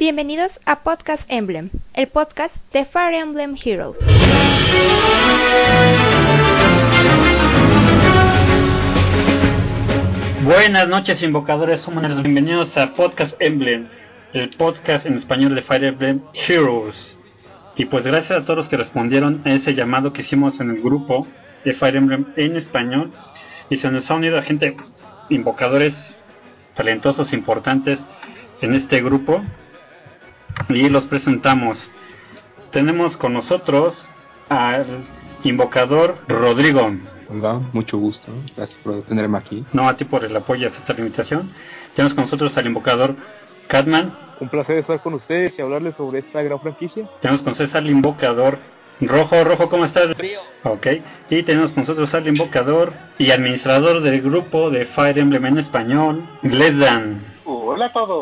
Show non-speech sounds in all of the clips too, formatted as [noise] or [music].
Bienvenidos a Podcast Emblem, el podcast de Fire Emblem Heroes. Buenas noches invocadores, summoners, bienvenidos a Podcast Emblem, el podcast en español de Fire Emblem Heroes. Y pues gracias a todos los que respondieron a ese llamado que hicimos en el grupo de Fire Emblem en español. Y se nos ha unido a gente, invocadores talentosos, importantes en este grupo. Y los presentamos. Tenemos con nosotros al invocador Rodrigo. Hola, mucho gusto. Gracias por tenerme aquí. No a ti por el apoyo a esta invitación. Tenemos con nosotros al invocador Catman. Un placer estar con ustedes y hablarles sobre esta gran franquicia. Tenemos con nosotros al invocador Rojo. Rojo, ¿cómo estás? Frío. Ok. Y tenemos con nosotros al invocador y administrador del grupo de Fire Emblem en español, Lesdan.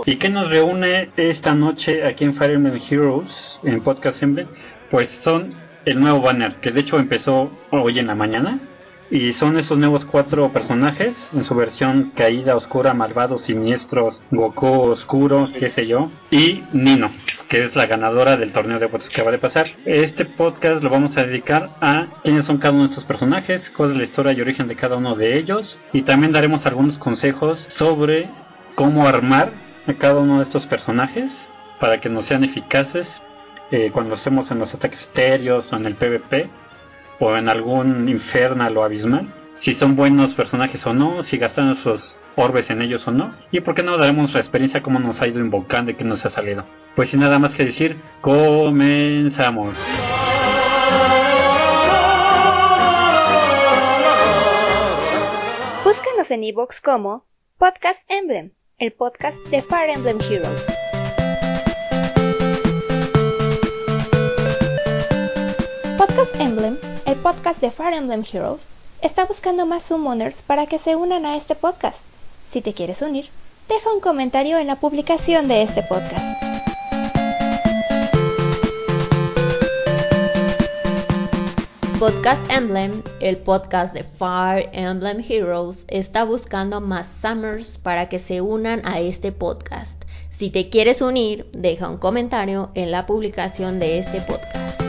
¿Y qué nos reúne esta noche aquí en Fire Heroes, en Podcast Emblem? Pues son el nuevo banner, que de hecho empezó hoy en la mañana. Y son esos nuevos cuatro personajes en su versión caída, oscura, malvado, siniestros, Goku oscuro, qué sé yo. Y Nino, que es la ganadora del torneo de bots que acaba de pasar. Este podcast lo vamos a dedicar a quiénes son cada uno de estos personajes, cuál es la historia y origen de cada uno de ellos. Y también daremos algunos consejos sobre cómo armar a cada uno de estos personajes para que nos sean eficaces eh, cuando estemos en los ataques estéreos o en el PvP o en algún infernal o abismal, si son buenos personajes o no, si gastan nuestros orbes en ellos o no, y por qué no daremos nuestra experiencia cómo nos ha ido invocando y qué nos ha salido. Pues sin nada más que decir, comenzamos. Búscanos en iVoox como Podcast Emblem, el podcast de Fire Emblem Heroes. Podcast Emblem, el podcast de Fire Emblem Heroes, está buscando más summoners para que se unan a este podcast. Si te quieres unir, deja un comentario en la publicación de este podcast. Podcast Emblem, el podcast de Fire Emblem Heroes, está buscando más Summers para que se unan a este podcast. Si te quieres unir, deja un comentario en la publicación de este podcast.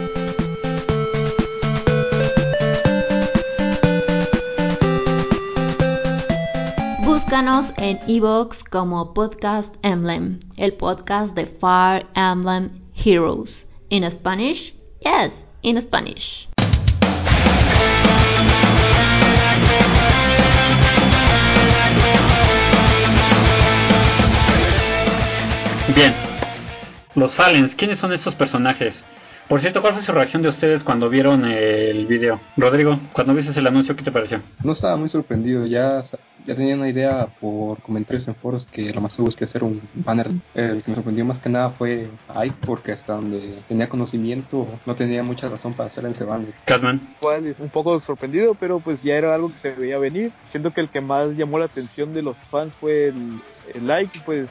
Búscanos en iVoox como Podcast Emblem, el podcast de Fire Emblem Heroes. In Spanish? Yes, in Spanish. Bien, los Falens, ¿quiénes son estos personajes? Por cierto, ¿cuál fue su reacción de ustedes cuando vieron el video? Rodrigo, cuando viste el anuncio, ¿qué te pareció? No estaba muy sorprendido, ya, ya tenía una idea por comentarios en foros que lo más seguro es que hacer un banner. El que me sorprendió más que nada fue Ike, porque hasta donde tenía conocimiento no tenía mucha razón para hacer ese banner. Catman, un poco sorprendido, pero pues ya era algo que se veía venir. Siento que el que más llamó la atención de los fans fue el, el like, pues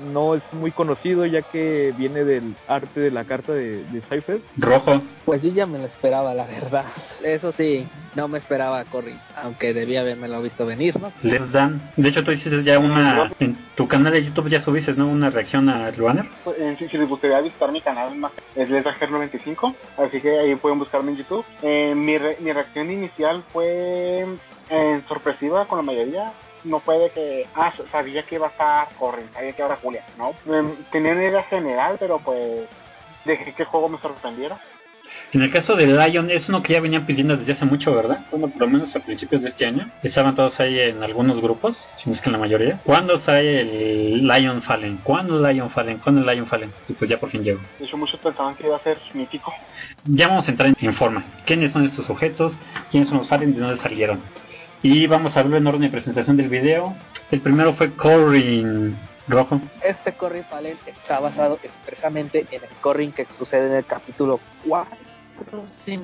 no es muy conocido ya que viene del arte de la carta de, de Cypher. Rojo, Pues yo ya me lo esperaba, la verdad. Eso sí, no me esperaba a Corrin, aunque debía haberme lo visto venir, ¿no? Lesdan. De hecho, tú hiciste ya una. En tu canal de YouTube ya subiste, ¿no? Una reacción al banner. Eh, si, si les gustaría visitar mi canal, es LesdaGer95, así que ahí pueden buscarme en YouTube. Eh, mi, re- mi reacción inicial fue eh, sorpresiva con la mayoría. No fue de que, ah, sabía que iba a estar Corrin, sabía que era Julia, ¿no? Em, tenía una idea general, pero pues dejé que el juego me sorprendiera. En el caso de Lion, es uno que ya venían pidiendo desde hace mucho, ¿verdad? Bueno, por lo menos a principios de este año. Estaban todos ahí en algunos grupos, si no es que en la mayoría. ¿Cuándo sale el Lion Fallen? ¿Cuándo el Lion Fallen? ¿Cuándo el Lion Fallen? Y pues ya por fin llegó. De hecho, muchos pensaban que iba a ser mítico. Ya vamos a entrar en- en forma. ¿Quiénes son estos sujetos? ¿Quiénes son los Fallen? ¿De dónde salieron? Y vamos a verlo en orden de presentación del video. El primero fue Corin Rojo. Este Corrin Fallen está basado expresamente en el Corrin que sucede en el capítulo 4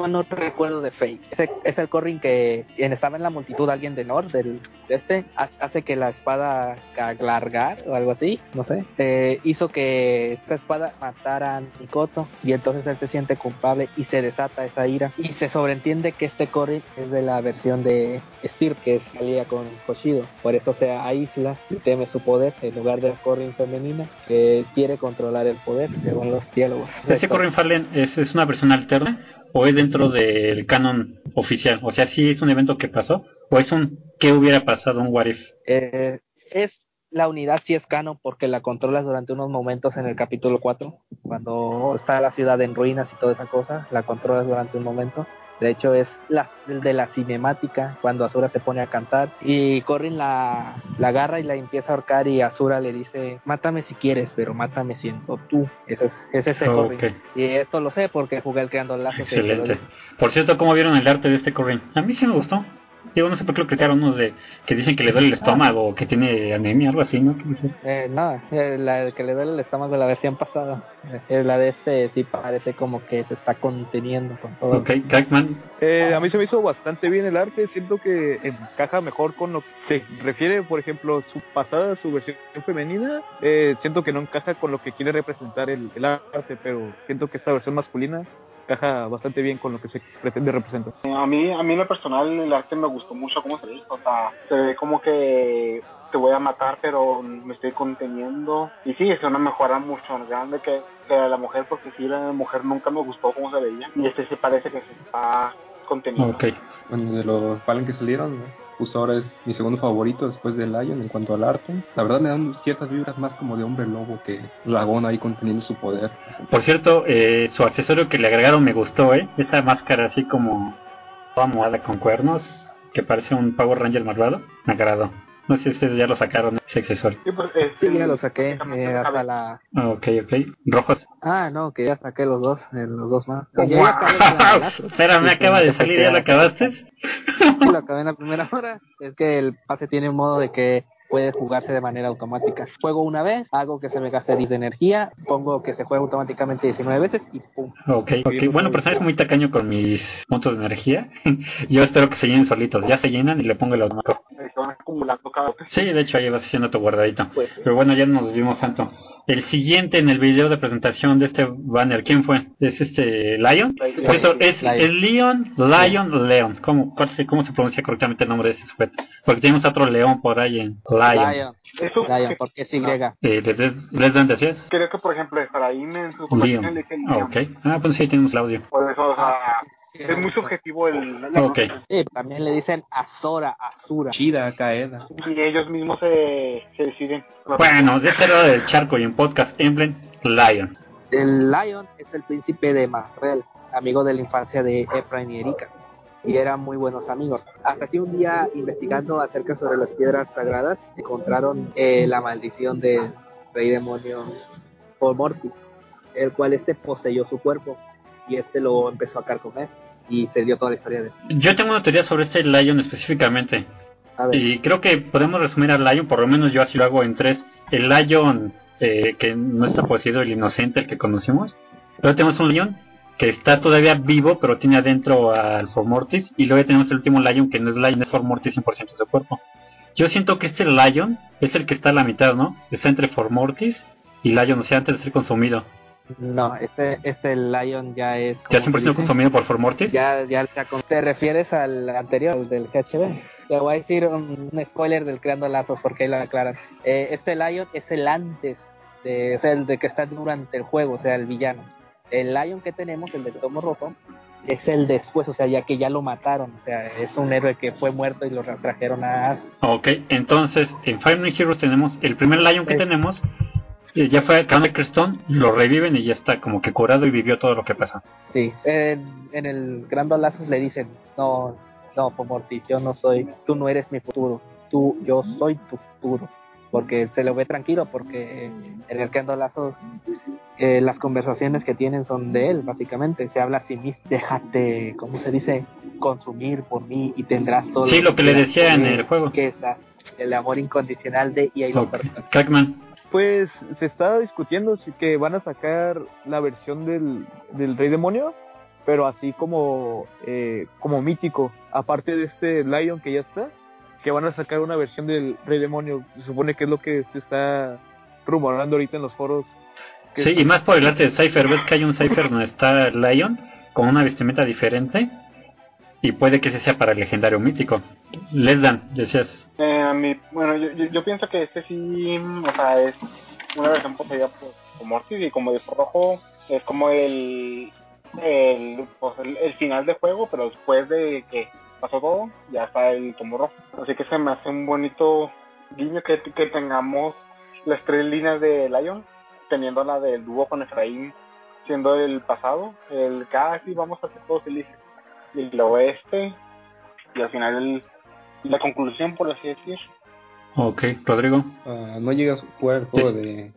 no recuerdo de. Ese, es el Corrin que quien estaba en la multitud, alguien de Nord, del, de este, ha- hace que la espada largar o algo así, no sé, eh, hizo que esa espada matara a Mikoto y entonces él se siente culpable y se desata esa ira y se sobreentiende que este Corrin es de la versión de Stir que salía con Hoshido, por eso se aísla y teme su poder en lugar de la Corrin femenina que quiere controlar el poder según los diálogos. ¿Ese Corrin Fallen es, es una versión alterna o es dentro del canon oficial? O sea, ¿sí es un evento que pasó o es un qué hubiera pasado, un what if? Eh, es la unidad si es canon porque la controlas durante unos momentos en el capítulo 4, cuando está la ciudad en ruinas y toda esa cosa, la controlas durante un momento. De hecho es la el de la cinemática cuando Asura se pone a cantar y Corrin la, la agarra y la empieza a ahorcar y Asura le dice mátame si quieres pero mátame siendo tú. Ese es, ese es el Oh, Corrin. Y esto lo sé porque jugué el creando lazos. Excelente. Por cierto, ¿cómo vieron el arte de este Corrin? A mí sí me gustó. Digo, no sé por qué lo criticaron unos de que dicen que le duele el estómago o que tiene anemia, algo así, ¿no? Eh, nada, eh, la que le duele el estómago de la versión pasada. Eh, la de este sí parece como que se está conteniendo con todo. Ok, Crackman, Eh, a mí se me hizo bastante bien el arte, siento que encaja mejor con lo que se refiere, por ejemplo, su pasada, su versión femenina, eh, siento que no encaja con lo que quiere representar el, el arte, pero siento que esta versión masculina encaja bastante bien con lo que se pretende representar. A mí, a mí en lo personal el arte me gustó mucho cómo se ve, o sea, se ve como que te voy a matar pero me estoy conteniendo y sí, es una mejora mucho más grande que, que a la mujer porque sí, la mujer nunca me gustó cómo se veía y este sí parece que se está conteniendo. ok. Bueno, de los Fallen que salieron, ¿no? Justo ahora es mi segundo favorito después de Lion en cuanto al arte. La verdad me dan ciertas vibras más como de hombre lobo que dragón ahí conteniendo su poder. Por cierto, eh, su accesorio que le agregaron me gustó, ¿eh? Esa máscara así como toda mohada con cuernos, que parece un Power Ranger malvado, me agradó. No sé si ustedes ya lo sacaron, ese accesorio. Sí, pues, es Sí, ya lo saqué eh, hasta la... Ah, Ok, ok. Rojos. Ah, no, que ya saqué los dos, eh, los dos más. Lazos. [laughs] Espera, me Sí, acaba de salir, ¿ya lo acabaste? Sí, lo acabé en la primera hora. Es que el pase tiene un modo de que puede jugarse de manera automática. Juego una vez, hago que se me gaste 10 de energía, pongo que se juegue automáticamente 19 veces y pum. Ok, ok. Bueno, pero sabes muy tacaño con mis puntos de energía. [laughs] Yo espero que se llenen solitos. Ya se llenan y le pongo el automático. Se van acumulando cada vez. Sí, de hecho ahí vas haciendo tu guardadito. Pues Pero bueno, ya no nos vimos tanto. El siguiente en el video de presentación de este banner, ¿quién fue? ¿Es este Lion? Eso es Lion. el Leon, Lion, Leon. ¿Cómo, ¿Cómo se pronuncia correctamente el nombre de ese sujeto? Porque tenemos otro león por ahí en Lion. Lion, Eso Lion, que- porque es Y. Eh, ¿Les dan decías? creo que por ejemplo Efraín en su conversación le. Ah, ok. Ah, pues ahí tenemos el audio. Por eso, o sea, Sí, es muy subjetivo el... la- Ok. Sí, también le dicen Azora, Azura. Chida, Kaeda. Y ellos mismos se, se deciden. Bueno, de este lado del charco y en podcast Emblem, Lion. El Lion es el príncipe de Marvel, amigo de la infancia de Efraín y Erika. Y eran muy buenos amigos. Hasta que un día, investigando acerca sobre las piedras sagradas, encontraron eh, la maldición del rey demonio Morty, el cual este poseyó su cuerpo y este lo empezó a carcomer. Y se dio toda la historia de Yo tengo una teoría sobre este Lion específicamente. A ver, Y creo que podemos resumir al Lion, por lo menos yo así lo hago en tres. El Lion eh, que no está poseído, el inocente, el que conocimos. Luego tenemos un Lion que está todavía vivo, pero tiene adentro al Formortis. Y luego tenemos el último Lion que no es Lion, es Formortis 100% de su cuerpo. Yo siento que este Lion es el que está a la mitad, ¿no? Está entre Formortis y Lion, o sea, antes de ser consumido. no, este, este Lion ya es... ¿Ya ¿cómo 100% se dice? consumido por Formortis? Ya, ya te refieres al anterior, al del GHB. Te voy a decir un, un spoiler del Creando Lazos porque ahí lo aclaran. Eh, este Lion es el antes, de, o sea, el de que está durante el juego, o sea, el villano. El Lion que tenemos, el de Tomo Rojo, es el después, o sea, ya que ya lo mataron, o sea, es un héroe que fue muerto y lo trajeron a As. Ok, entonces en Fire Emblem Heroes tenemos el primer Lion que tenemos. eh, Ya fue a Crown Crestone, lo reviven y ya está como que curado y vivió todo lo que pasó. Sí, en, en el Creando Lazos le dicen, no, no, Pomortis, yo no soy, tú no eres mi futuro, tú, yo soy tu futuro. Porque se lo ve tranquilo, porque en el Creando Lazos eh, las conversaciones que tienen son de él, básicamente. Se habla así mismo, déjate, ¿cómo se dice? Consumir por mí y tendrás todo. Sí, lo que le decía en el juego. Que es la- el amor incondicional de y ahí lo. Crackman, Pues se está discutiendo si que van a sacar la versión del, del Rey Demonio pero así como, eh, como mítico, aparte de este Lion que ya está, que van a sacar una versión del Rey Demonio, se supone que es lo que se está rumorando ahorita en los foros. Que Sí, es- y más por el arte de Cypher. Ves que hay un Cypher donde está Lion con una vestimenta diferente. Y puede que ese sea para el legendario mítico. Lesdan, decías. Eh, a mí- bueno, yo, yo, yo pienso que este sí, o sea, es una versión poseída por, por Mortis y como dijo Rojo, es como el, el, pues, el, el final de juego, pero después de que pasó todo, ya está el tomo rojo. Así que se me hace un bonito guiño que, que tengamos las tres líneas de Lion, teniendo la del dúo con Efraín siendo el pasado, el casi vamos a ser todos felices, y el oeste, y al final el, la conclusión, por así decir. Ok, Rodrigo. Ah, no llegas a jugar el juego de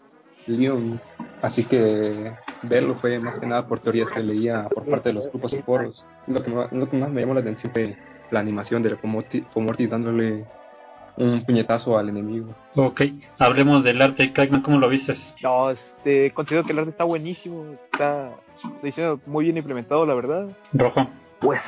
Leon, así que verlo fue más que nada por teorías que leía por parte de los grupos y foros. Lo que, lo que más me llamó la atención fue la animación de Comorti dándole un puñetazo al enemigo. Ok, hablemos del arte. Crackman, ¿cómo lo viste? No, este, considero que el arte está buenísimo, está diseño muy bien implementado, la verdad. Rojo. Pues,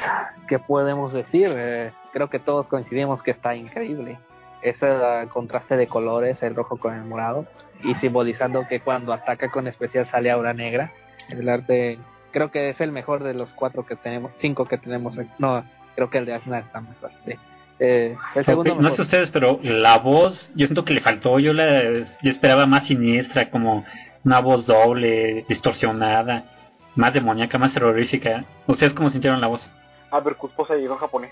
¿qué podemos decir? Eh, creo que todos coincidimos que está increíble. Ese ah, contraste de colores, el rojo con el morado, y simbolizando que cuando ataca con especial sale aura negra. El arte, creo que es el mejor de los cuatro que tenemos, cinco que tenemos. No, creo que el de Asna está mejor. sí. Eh, el segundo No sé ustedes, pero la voz, yo siento que le faltó. Yo la yo esperaba más siniestra, como una voz doble, distorsionada, más demoníaca, más terrorífica. ¿Ustedes cómo sintieron la voz? A ver, Cuspo se llegó en japonés.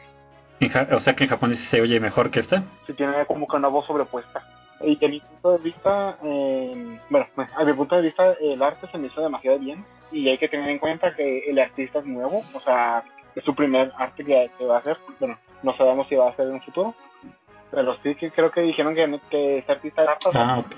En ja- o sea que en japonés se oye mejor que esta. Si tiene como que una voz sobrepuesta. Y a mi punto de vista, eh, bueno, a mi punto de vista, el arte se me hizo demasiado bien. Y hay que tener en cuenta que el artista es nuevo, o sea, es su primer arte que, que va a hacer. Bueno, no sabemos si va a hacer en un futuro. Pero sí que creo que dijeron que, que ese artista era. Ah, ok.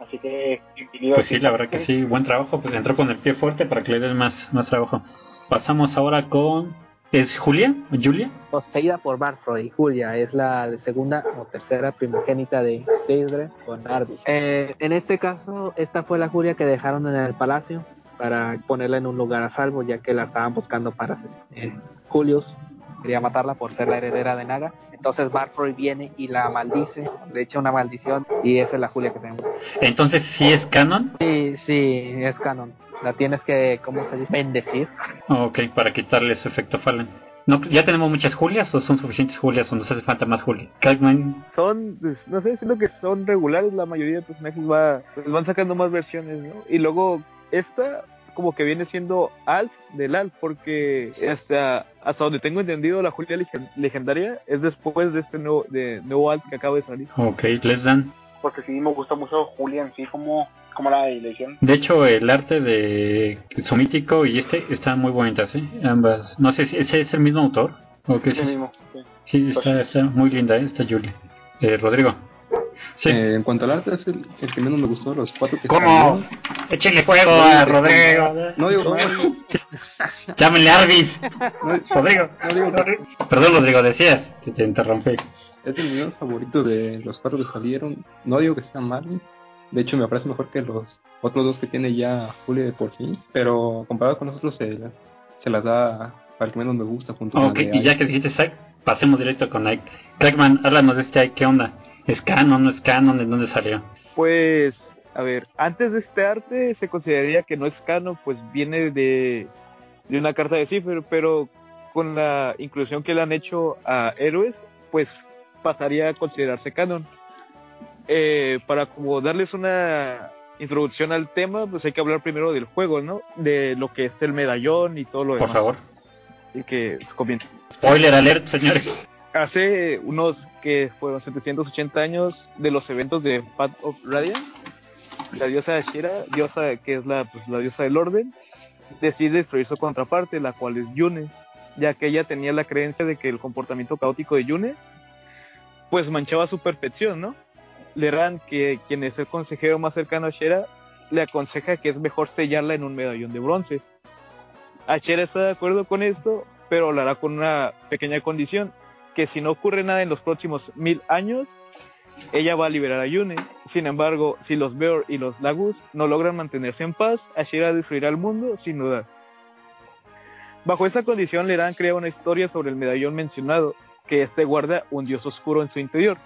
Así que, bienvenido. Pues sí, la verdad que sí, buen trabajo. Pues entró con el pie fuerte para que le den más, más trabajo. Pasamos ahora con. ¿Es Julia? ¿O Julia? poseída por Barfroy. Julia es la segunda o tercera primogénita de Deidre con Arby. Eh, en este caso, esta fue la Julia que dejaron en el palacio para ponerla en un lugar a salvo, ya que la estaban buscando para asesinar. Eh, Julius quería matarla por ser la heredera de Naga. Entonces Barfroy viene y la maldice, le echa una maldición y esa es la Julia que tenemos. Entonces, ¿sí es canon? Sí, sí, es canon. La tienes que, ¿cómo se dice? Bendecir. Ok, para quitarle ese efecto Fallen. No, ¿Ya tenemos muchas Julias o son suficientes Julias o nos hace falta más Julia? Crackman, Son, pues, no sé, siento que son regulares, la mayoría de personajes va, pues, van sacando más versiones, ¿no? Y luego esta como que viene siendo Alf del Alf, porque hasta, hasta donde tengo entendido la Julia legen- legendaria es después de este nuevo, de, nuevo Alf que acaba de salir. ok, les dan. Porque sí, me gusta mucho Julia en sí, como, como la elección. De hecho, el arte de su mítico y este están muy bonitas, ¿eh? Ambas. No sé si ese es el mismo autor. ¿O qué es Sí eso? mismo. sí. Sí, está, está muy linda, ¿eh? Esta Julia. Eh, Rodrigo. Sí. Eh, en cuanto al arte, es el, el que menos me gustó, los cuatro que ¿Cómo? Échenle fuego a Rodrigo. No digo nada, [laughs] Llámenle a Arvis. no, Rodrigo. no digo Rodrigo. Perdón, Rodrigo, decías que te interrumpí. Es el favorito de los cuatro que salieron. No digo que sea malo. De hecho, me parece mejor que los otros dos que tiene ya Julia de por sí. Pero comparado con nosotros, se, se las da para el que menos me gusta. Junto con Ok, de y ya que dijiste Ike, pasemos directo con Ike. Crackman, háblanos de este Ike, ¿qué onda? ¿Es canon, no es canon? ¿De dónde salió? Pues, a ver, antes de este arte se consideraría que no es canon, pues viene de, de una carta de Cipher, pero con la inclusión que le han hecho a héroes, pues pasaría a considerarse canon. Eh, para como darles una introducción al tema, pues hay que hablar primero del juego, ¿no? De lo que es el medallón y todo lo Por demás. favor. Y que comienza. Spoiler alert, señores. Hace unos que fueron 780 años de los eventos de Path of Radiant, la diosa Ashera, diosa que es la, pues, la diosa del orden, decide destruir su contraparte, la cual es Yune, ya que ella tenía la creencia de que el comportamiento caótico de Yune pues manchaba su perfección, ¿no? Leran, que quien es el consejero más cercano a Ashera, le aconseja que es mejor sellarla en un medallón de bronce. Ashera está de acuerdo con esto, pero lo hará con una pequeña condición, que si no ocurre nada en los próximos mil años, ella va a liberar a Yune. Sin embargo, si los Beor y los Lagus no logran mantenerse en paz, Ashera destruirá el mundo sin dudar. Bajo esta condición, Leran crea una historia sobre el medallón mencionado, que este guarda un dios oscuro en su interior.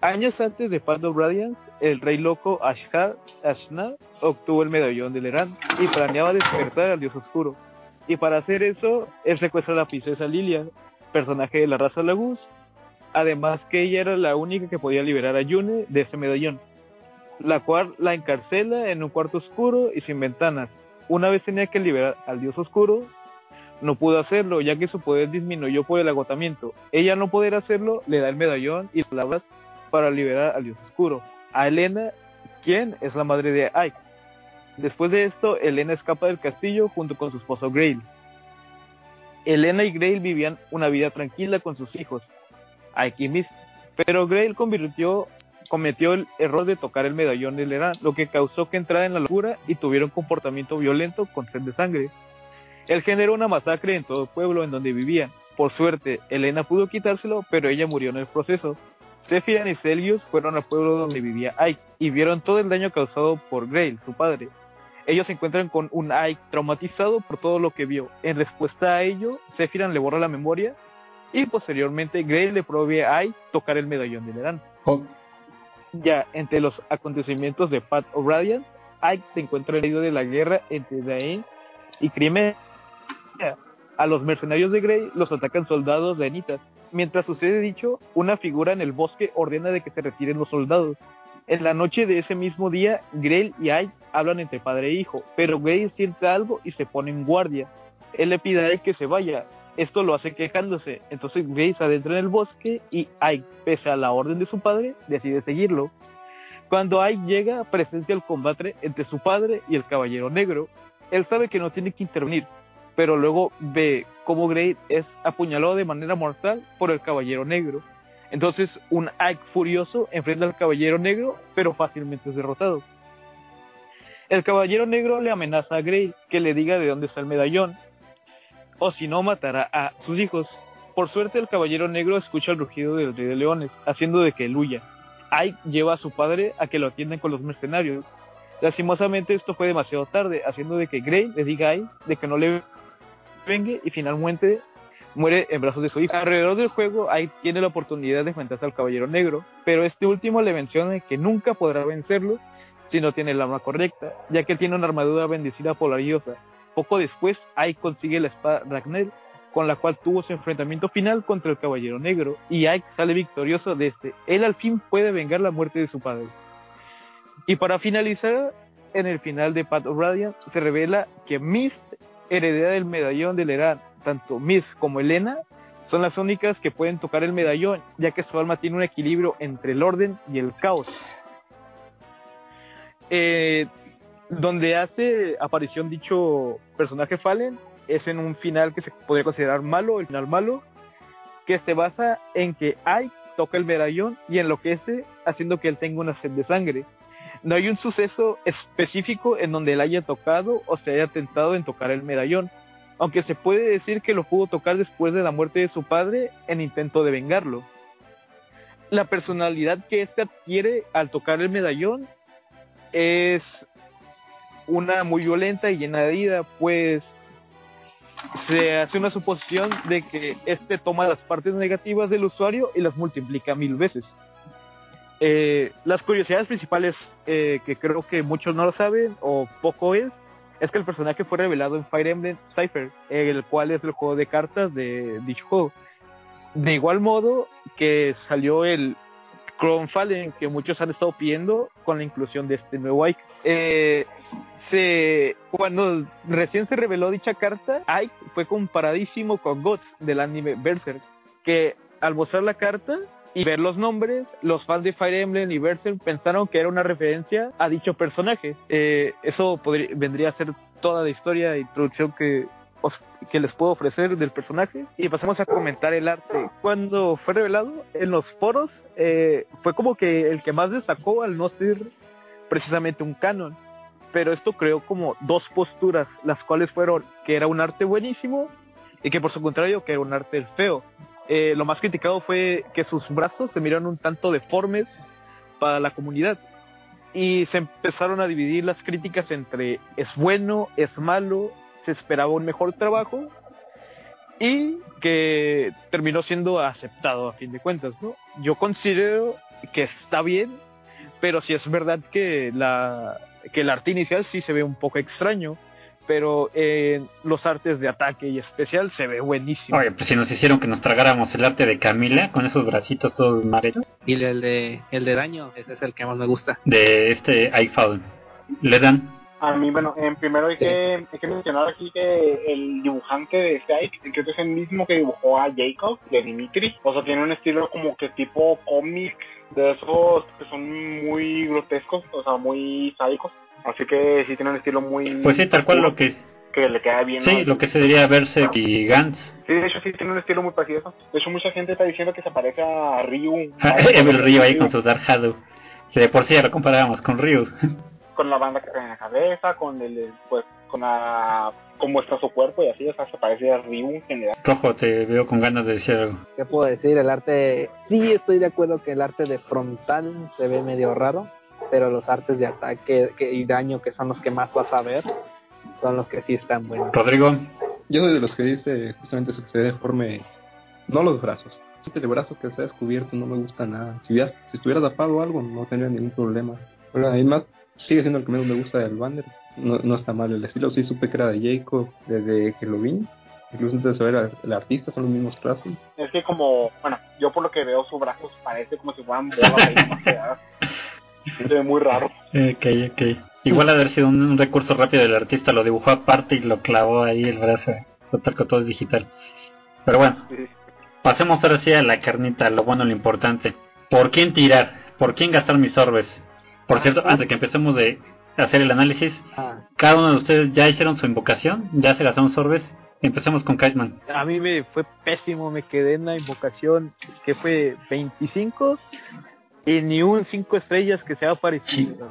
Años antes de Path of Radiance, el rey loco Ashna obtuvo el medallón de Leran y planeaba despertar al dios oscuro. Y para hacer eso, él secuestra a la princesa Lilia, personaje de la raza Lagus, además que ella era la única que podía liberar a Yune de ese medallón, la cual la encarcela en un cuarto oscuro y sin ventanas. Una vez tenía que liberar al dios oscuro, no pudo hacerlo ya que su poder disminuyó por el agotamiento. Ella no poder hacerlo, le da el medallón y las palabras para liberar al dios oscuro. A Elena, quien es la madre de Ike. Después de esto, Elena escapa del castillo junto con su esposo Grail. Elena y Grail vivían una vida tranquila con sus hijos, y Miss, pero Grail convirtió, cometió el error de tocar el medallón de Elena, lo que causó que entrara en la locura y tuviera un comportamiento violento con sed de sangre. Él generó una masacre en todo el pueblo en donde vivían. Por suerte, Elena pudo quitárselo, pero ella murió en el proceso. Sephiroth y Celius fueron al pueblo donde vivía Ike y vieron todo el daño causado por Grail, su padre. Ellos se encuentran con un Ike traumatizado por todo lo que vio. En respuesta a ello, Sephiroth le borra la memoria y posteriormente Grail le provee a Ike tocar el medallón de Leran. Oh, Ya entre los acontecimientos de Path of Radiance, Ike se encuentra herido de la guerra entre Daen y Crimea. A los mercenarios de Grey los atacan soldados de Anitas. Mientras sucede dicho, una figura en el bosque ordena de que se retiren los soldados. En la noche de ese mismo día, Grey y Ike hablan entre padre e hijo, pero Grey siente algo y se pone en guardia. Él le pide a Ike que se vaya. Esto lo hace quejándose. Entonces Grey se adentra en el bosque y Ike, pese a la orden de su padre, decide seguirlo. Cuando Ike llega, presencia el combate entre su padre y el Caballero Negro. Él sabe que no tiene que intervenir, pero luego ve cómo Grey es apuñalado de manera mortal por el Caballero Negro. Entonces, un Ike furioso enfrenta al Caballero Negro, pero fácilmente es derrotado. El Caballero Negro le amenaza a Grey que le diga de dónde está el medallón, o si no matará a sus hijos. Por suerte, el Caballero Negro escucha el rugido del Rey de Leones, haciendo de que él huya. Ike lleva a su padre a que lo atiendan con los mercenarios. Lastimosamente esto fue demasiado tarde, haciendo de que Grey le diga a Ike de que no le vengue y finalmente muere en brazos de su hijo. Alrededor del juego, Ike tiene la oportunidad de enfrentarse al Caballero Negro, pero este último le menciona que nunca podrá vencerlo si no tiene el arma correcta, ya que tiene una armadura bendecida por la diosa. Poco después, Ike consigue la espada Ragnar, con la cual tuvo su enfrentamiento final contra el Caballero Negro, y Ike sale victorioso de este. Él al fin puede vengar la muerte de su padre. Y para finalizar, en el final de Path of Radiance, se revela que Mist, heredera del medallón de Leran, tanto Mist como Elena, son las únicas que pueden tocar el medallón, ya que su alma tiene un equilibrio entre el orden y el caos. Eh, donde hace aparición dicho personaje Fallen es en un final que se podría considerar malo, el final malo, que se basa en que Ike toca el medallón y enloquece haciendo que él tenga una sed de sangre. No hay un suceso específico en donde él haya tocado o se haya tentado en tocar el medallón, aunque se puede decir que lo pudo tocar después de la muerte de su padre en intento de vengarlo. La personalidad que éste adquiere al tocar el medallón es una muy violenta y llena de pues se hace una suposición de que este toma las partes negativas del usuario y las multiplica mil veces. Eh, las curiosidades principales eh, que creo que muchos no lo saben o poco es, es que el personaje fue revelado en Fire Emblem Cypher, el cual es el juego de cartas de dicho juego. De igual modo que salió el Fallen, que muchos han estado pidiendo con la inclusión de este nuevo Ike. Eh, se, cuando recién se reveló dicha carta, Ike fue comparadísimo con Guts del anime Berserk, que al mostrar la carta y ver los nombres, los fans de Fire Emblem y Berserk pensaron que era una referencia a dicho personaje. Eh, eso vendría a ser toda la historia e introducción que les puedo ofrecer del personaje. Y pasamos a comentar el arte. Cuando fue revelado en los foros, eh, fue como que el que más destacó al no ser precisamente un canon. Pero esto creó como dos posturas, las cuales fueron que era un arte buenísimo y que por su contrario que era un arte feo. Eh, lo más criticado fue que sus brazos se miraron un tanto deformes para la comunidad y se empezaron a dividir las críticas entre es bueno, es malo se esperaba un mejor trabajo y que terminó siendo aceptado a fin de cuentas, ¿no? Yo considero que está bien, pero sí es verdad que la que el arte inicial sí se ve un poco extraño, pero en los artes de ataque y especial se ve buenísimo. Oye, pues si nos hicieron que nos tragáramos el arte de Camila con esos bracitos todos mareros. Y el de, el de daño, ese es el que más me gusta. De este iPhone. ¿Le dan? A mí, bueno, en primero hay que, hay que mencionar aquí que el dibujante de Skype, creo que es el mismo que dibujó a Jacob, de Dimitri. O sea, tiene un estilo como que tipo cómic, de esos que son muy grotescos, o sea, muy sádicos. Así que sí tiene un estilo muy... Pues sí, tal cual lo que... Que le queda bien. Sí, ¿no? lo que se diría verse y Gantz. Sí, de hecho sí tiene un estilo muy parecido. a eso. De hecho mucha gente está diciendo que se parece a Ryu. [laughs] Evil Ryu ahí con su Dark Shadow. Que de por sí ya lo comparábamos con Ryu. [laughs] Con la banda que trae en la cabeza, con el, pues, con la... cómo está su cuerpo y así, o sea, se parece a Ryu en general. Rojo, te veo con ganas de decir algo. ¿Qué puedo decir? El arte, sí estoy de acuerdo que el arte de frontal se ve medio raro, pero los artes de ataque que- y daño, que son los que más vas a ver, son los que sí están buenos. Rodrigo, Yo soy de los que dice justamente eso que se deforme, no los brazos. El brazo que se ha descubierto no me gusta nada. Si, hubieras- si estuviera tapado o algo, no tendría ningún problema. Además, sigue siendo el que menos me gusta del banner. No, no está mal el estilo. Sí supe que era de Jacob desde que lo vi. Incluso antes de saber al- el artista, son los mismos trazos. Es que como, bueno, yo por lo que veo sus brazos parece como si fueran bolas [laughs] muy raro. ok, ok. Igual haber sido un, un recurso rápido del artista, lo dibujó aparte y lo clavó ahí el brazo. Total que todo es digital. Pero bueno, pasemos ahora sí a la carnita, lo bueno, lo importante. ¿Por quién tirar? ¿Por quién gastar mis orbes? Por cierto, antes de que empecemos de hacer el análisis, Ah, cada uno de ustedes ya hicieron su invocación, ya se gastaron sus orbes. Empecemos con Kaitman. A mí me fue pésimo, me quedé en la invocación que fue 25 y ni un 5 estrellas que sea parecido.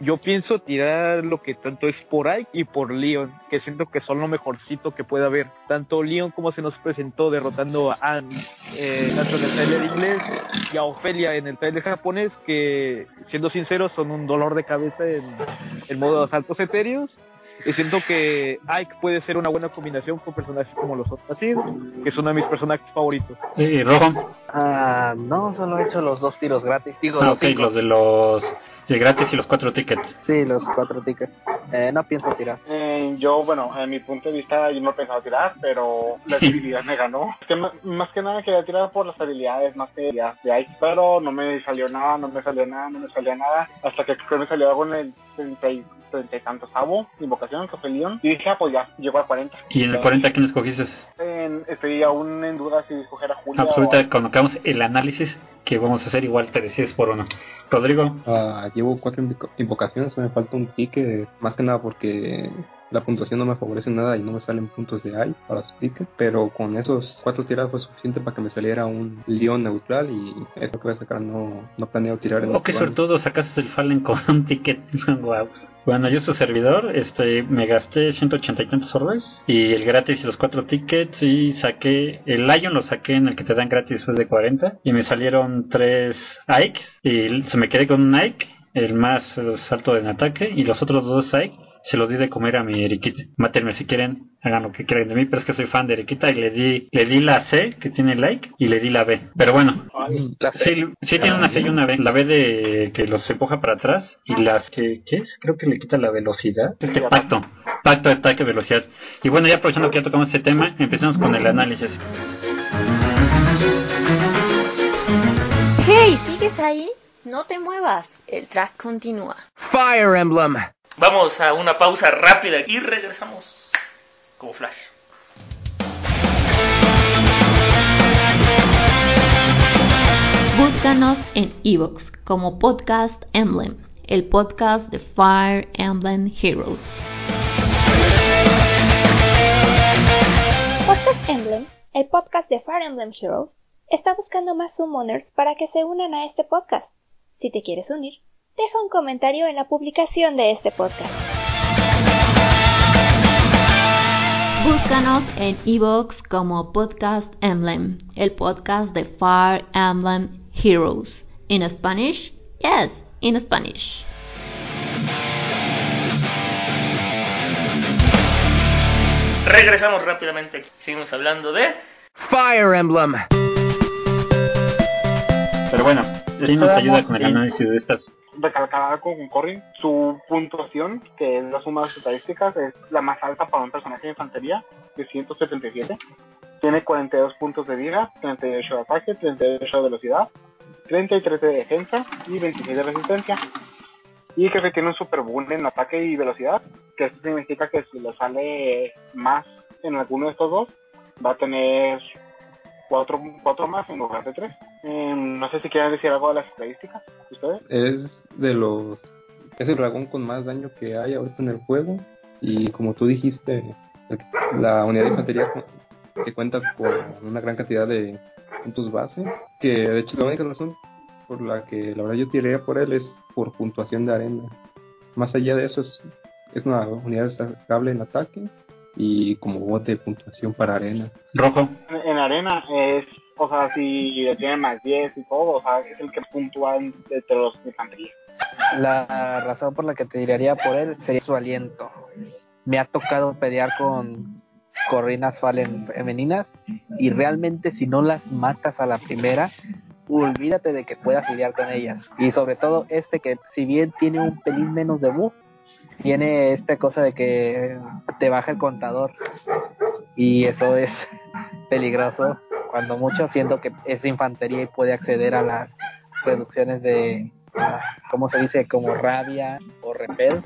Yo pienso tirar lo que tanto es por Ike y por Leon, que siento que son lo mejorcito que puede haber. Tanto Leon como se nos presentó derrotando a Anne, eh, tanto en el trailer inglés y a Ofelia en el trailer japonés, que siendo sinceros son un dolor de cabeza en el modo de asaltos etéreos. Y siento que Ike puede ser una buena combinación con personajes como los Otacid, que es uno de mis personajes favoritos. Eh, Rojo. ah, no, solo he hecho los dos tiros gratis. Digo, Ah, los de los de gratis y los cuatro tickets. Sí, los cuatro tickets. Eh, no pienso tirar. Eh, yo, bueno, en mi punto de vista, yo no pensaba tirar, pero la [laughs] debilidad me ganó. Es que más que nada quería tirar por las habilidades, más que habilidades de Ike, pero no me salió nada, no me salió nada, no me salió nada, hasta que creo que me salió algo en el 30 y, 30 y tantos avo, invocación, que fue Leon, y dije, ah, pues ya, llegó a 40. ¿Y en el 40 quién escogiste? En- estoy aún en duda si escoger a Julia Absoluta, o hagamos el análisis que vamos a hacer, igual te decides por uno. Rodrigo. Ah, llevo cuatro invoca- invocaciones, me falta un ticket, más que nada porque la puntuación no me favorece nada y no me salen puntos de AI para su ticket, pero con esos cuatro tiradas fue suficiente para que me saliera un león neutral y eso que voy a sacar no, no planeo tirar en Oh, este banner. suertudo, sacaste el Fallen con un ticket. [laughs] wow. Bueno, yo su servidor, este, me gasté 180 y tantos orbes y el gratis y los cuatro tickets y saqué, el Lion lo saqué en el que te dan gratis después de 40 y me salieron tres Ike y se me quedé con un Ike, el más eh, alto en ataque y los otros dos Ike se los di de comer a mi Eriquita. Mátenme si quieren, hagan lo que quieran de mí, pero es que soy fan de Eriquita y le di, le di la C que tiene like y le di la B. Pero bueno, Ay, La Sí, sí tiene una C y una B. La B de que los empuja para atrás y las que, ¿qué es? Creo que le quita la velocidad. Este pacto, pacto de ataque velocidad. Y bueno, ya aprovechando que ya tocamos este tema, empecemos con el análisis. Hey, ¿sigues ahí? No te muevas. El track continúa. Fire Emblem. Vamos a una pausa rápida y regresamos como flash. Búscanos en Evox como Podcast Emblem, el podcast de Fire Emblem Heroes. Podcast Emblem, el podcast de Fire Emblem Heroes, está buscando más summoners para que se unan a este podcast. Si te quieres unir, deja un comentario en la publicación de este podcast. Búscanos en Evox como Podcast Emblem, el podcast de Fire Emblem Heroes. In Spanish? Yes, in Spanish. Regresamos rápidamente. Seguimos hablando de Fire Emblem. Pero bueno, sí nos ayuda con el análisis de estas. Recalcar algo con Corrin. Su puntuación, que es la suma de sus estadísticas, es la más alta para un personaje de infantería, de 177. Tiene 42 puntos de vida, 38 de ataque, 38 de velocidad, 33 de defensa y 26 de resistencia. Y que tiene un super boom en ataque y velocidad, que esto significa que si le sale más en alguno de estos dos, va a tener cuatro, cuatro más en lugar de tres. Eh, no sé si quieren decir algo de las estadísticas, ustedes. Es de los. Es el dragón con más daño que hay ahorita en el juego. Y como tú dijiste, la unidad de infantería que cuenta con una gran cantidad de puntos base. Que de hecho la única razón por la que la verdad yo tiraría por él es por puntuación de arena. Más allá de eso, es, es una unidad destacable en ataque y como bote de puntuación para arena. Rojo. En, en arena es, o sea, si le tiene más 10 y todo, o sea, es el que puntúa entre los de infantería. La razón por la que te tiraría por él sería su aliento. Me ha tocado pelear con corrinas falen femeninas y realmente si no las matas a la primera, olvídate de que puedas lidiar con ellas. Y sobre todo este que si bien tiene un pelín menos de buff, tiene esta cosa de que te baja el contador y eso es peligroso cuando mucho siento que es infantería y puede acceder a las reducciones de ¿cómo se dice? como rabia o repel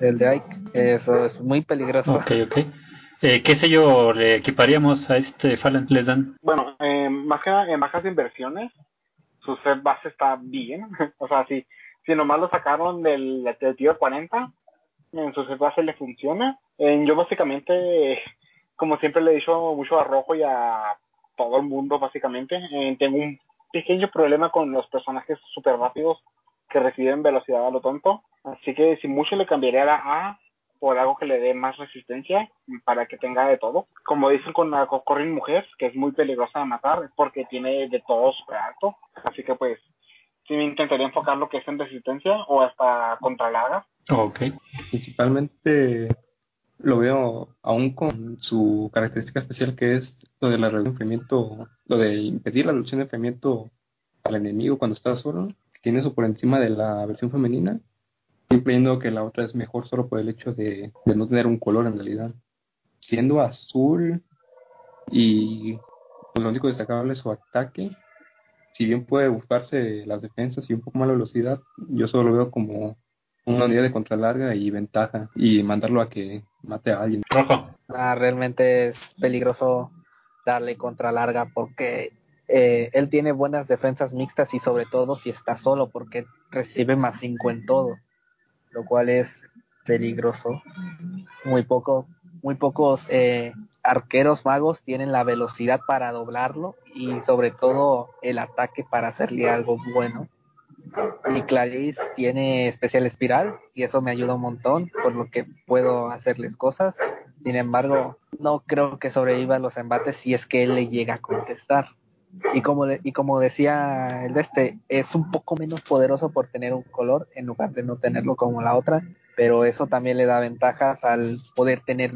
del de Ike eso es muy peligroso Ok, ok. Eh, ¿Qué sello le equiparíamos a este Fallen? ¿Les dan? Bueno, eh, más que nada en bajas inversiones, su set base está bien. [laughs] o sea, si, si nomás lo sacaron del, del tier 40, en su base le funciona. Eh, yo básicamente, como siempre le he dicho mucho a Rojo y a todo el mundo básicamente, eh, tengo un pequeño problema con los personajes super rápidos que reciben velocidad a lo tonto. Así que si mucho le cambiaría la A por algo que le dé más resistencia para que tenga de todo. Como dicen con la Corrin Mujer, que es muy peligrosa de matar, porque tiene de todo super alto. Así que pues sí me intentaría enfocar lo que es en resistencia o hasta contra lagas. Ok. Principalmente lo veo aún con su característica especial que es lo de la reducción de enfriamiento, lo de impedir la reducción de enfriamiento al enemigo cuando está solo, que tiene eso por encima de la versión femenina, incluyendo que la otra es mejor solo por el hecho de, de no tener un color en realidad. Siendo azul y pues, lo único destacable es su ataque, si bien puede buscarse las defensas y un poco más la velocidad, yo solo lo veo como una unidad de contralarga y ventaja y mandarlo a que mate a alguien. Rojo. Ah, realmente es peligroso darle contra larga porque eh, él tiene buenas defensas mixtas y sobre todo si está solo porque recibe más 5 en todo, lo cual es peligroso. Muy poco, muy pocos eh, arqueros magos tienen la velocidad para doblarlo y sobre todo el ataque para hacerle algo bueno. Y Clarice tiene especial espiral y eso me ayuda un montón, por lo que puedo hacerles cosas. Sin embargo, no creo que sobreviva a los embates si es que él le llega a contestar. Y como, y como decía el de este, es un poco menos poderoso por tener un color en lugar de no tenerlo como la otra, pero eso también le da ventajas al poder tener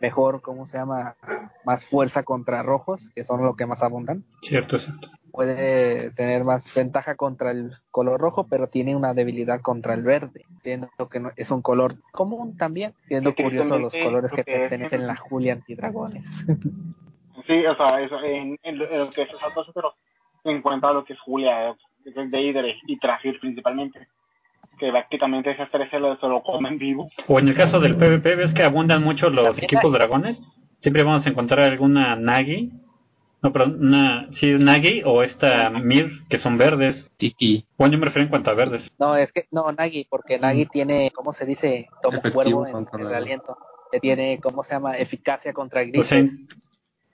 mejor, ¿cómo se llama? Más fuerza contra rojos, que son lo que más abundan Cierto, cierto. puede tener más ventaja contra el color rojo, pero tiene una debilidad contra el verde, siendo que no- es un color común también, siendo Sí, curioso los colores que pertenecen a la Julia Antidragones. [laughs] Sí, o sea, eso, en, en, lo- en lo que es pero en cuanto a lo que es Julia, de Hydra y Trajir principalmente, que prácticamente esas tres se lo, se lo comen vivo. O en el caso del PvP, ves que abundan mucho los equipos dragones. Siempre vamos a encontrar alguna Nagi. No, pero una, sí, Nagi o esta Mir, que son verdes. Tiki. Bueno, yo me refiero en cuanto a verdes. No, es que, no, Nagi, porque Nagi tiene, ¿cómo se dice? Efectivo cuervo en, el aliento. Que tiene, ¿cómo se llama? Eficacia contra O grises, sea,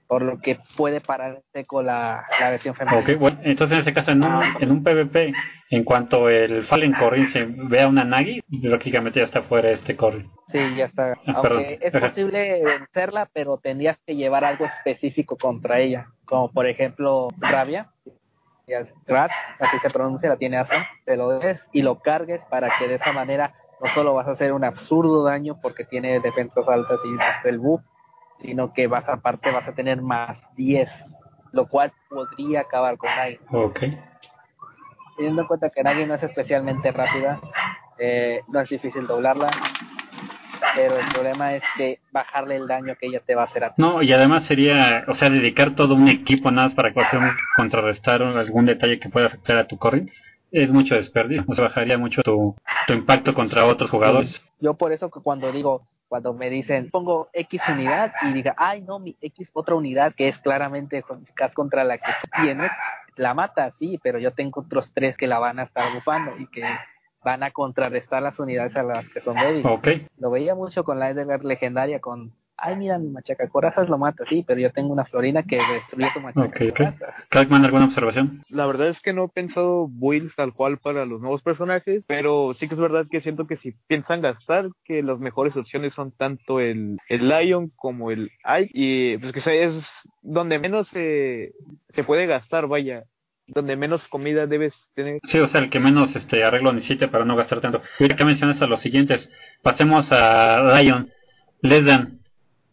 por lo que puede parar en seco la, la versión femenina. ok, bueno, entonces en ese caso, en un, en un PvP, en cuanto el Fallen Corrin se vea una Nagi, lógicamente ya está fuera este Corrin. Sí, ya está. Ah, Aunque perdón. es posible vencerla, pero tendrías que llevar algo específico contra ella, como por ejemplo rabia. Y al Rat, así se pronuncia, la tiene Asa, te lo des y lo cargues para que de esa manera no solo vas a hacer un absurdo daño porque tiene defensas altas y el buff, sino que vas aparte vas a tener más 10, lo cual podría acabar con Nagi. Ok. Teniendo en cuenta que Nagi no es especialmente rápida, eh, no es difícil doblarla, pero el problema es que bajarle el daño que ella te va a hacer a ti. No, y además sería, o sea, dedicar todo un equipo nada más para que contrarrestar algún detalle que pueda afectar a tu corrin es mucho desperdicio. O sea, bajaría mucho tu, tu impacto contra otros jugadores. Yo por eso que cuando digo, cuando me dicen pongo X unidad y diga, ay no, mi X otra unidad que es claramente eficaz contra la que tienes, la mata, sí, pero yo tengo otros tres que la van a estar bufando y que van a contrarrestar las unidades a las que son débiles. Lo veía mucho con la Edgar legendaria con ay mira mi machacacorazas lo mata, sí, pero yo tengo una florina que destruye tu Ok, machacacorazas. ok. Crackman, ¿alguna observación? La verdad es que no he pensado builds tal cual para los nuevos personajes, pero sí que es verdad que siento que si piensan gastar, que las mejores opciones son tanto el, el Lion como el Ike, y pues que es donde menos se, se puede gastar, vaya, donde menos comida debes tener. Sí, o sea, el que menos este arreglo necesite para no gastar tanto. Y ahorita que mencionas a los siguientes, pasemos a Lion. Lesdan,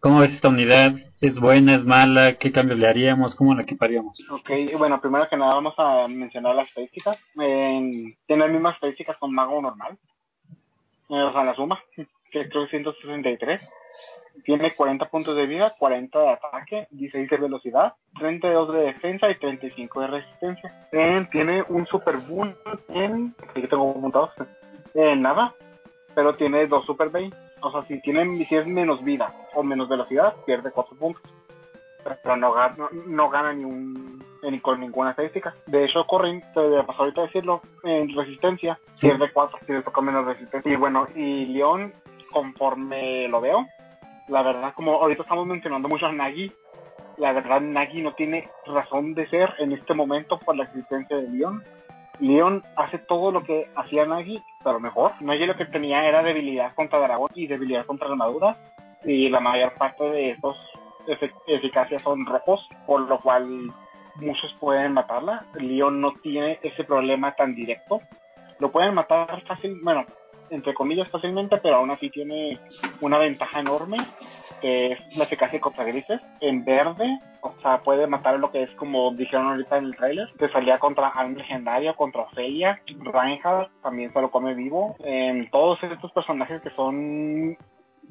¿cómo ves esta unidad? ¿Es buena, es mala? ¿Qué cambios le haríamos? ¿Cómo la equiparíamos? Ok, bueno, primero que nada vamos a mencionar las estadísticas. En- tiene las mismas estadísticas con mago normal. Eh, o sea, la suma, [laughs] que creo que 163. Tiene 40 puntos de vida, 40 de ataque, 16 de velocidad, 32 de defensa y 35 de resistencia. Eh, tiene un super boom en... Aquí tengo apuntados. En nada, pero tiene dos super bane. O sea, si, tiene, si es menos vida o menos velocidad, pierde 4 puntos pero no gana, no, no gana ni un, ni con ninguna estadística. De hecho, Corrin, te pasó ahorita a decirlo, en resistencia, pierde 4, si le toca menos resistencia. Y bueno, y León, conforme lo veo, la verdad, como ahorita estamos mencionando mucho a Nagi, la verdad Nagi no tiene razón de ser en este momento por la existencia de León. León hace todo lo que hacía Nagi, pero mejor. Nagi lo que tenía era debilidad contra dragón y debilidad contra armadura, y la mayor parte de estos efe- eficacias son rojos, por lo cual muchos pueden matarla. Leon no tiene ese problema tan directo. Lo pueden matar fácil, bueno, entre comillas fácilmente, pero aún así tiene una ventaja enorme, que es la eficacia contra grises. En verde, o sea, puede matar lo que es como dijeron ahorita en el trailer, que salía contra Alm Legendaria, contra Ofelia, Reinhardt también se lo come vivo. En todos estos personajes que son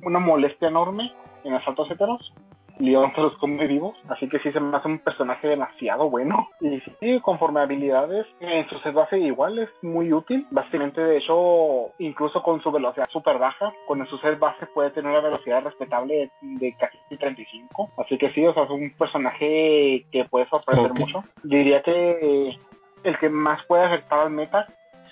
una molestia enorme en asaltos heteros. León se los come vivos, así que sí se me hace un personaje demasiado bueno. Y sí, conforme a habilidades, en su set base igual es muy útil. Básicamente, de hecho, incluso con su velocidad súper baja, con su set base puede tener una velocidad respetable de, de casi 35. Así que sí, o sea, es un personaje que puede sorprender mucho. Diría que el que más puede afectar al meta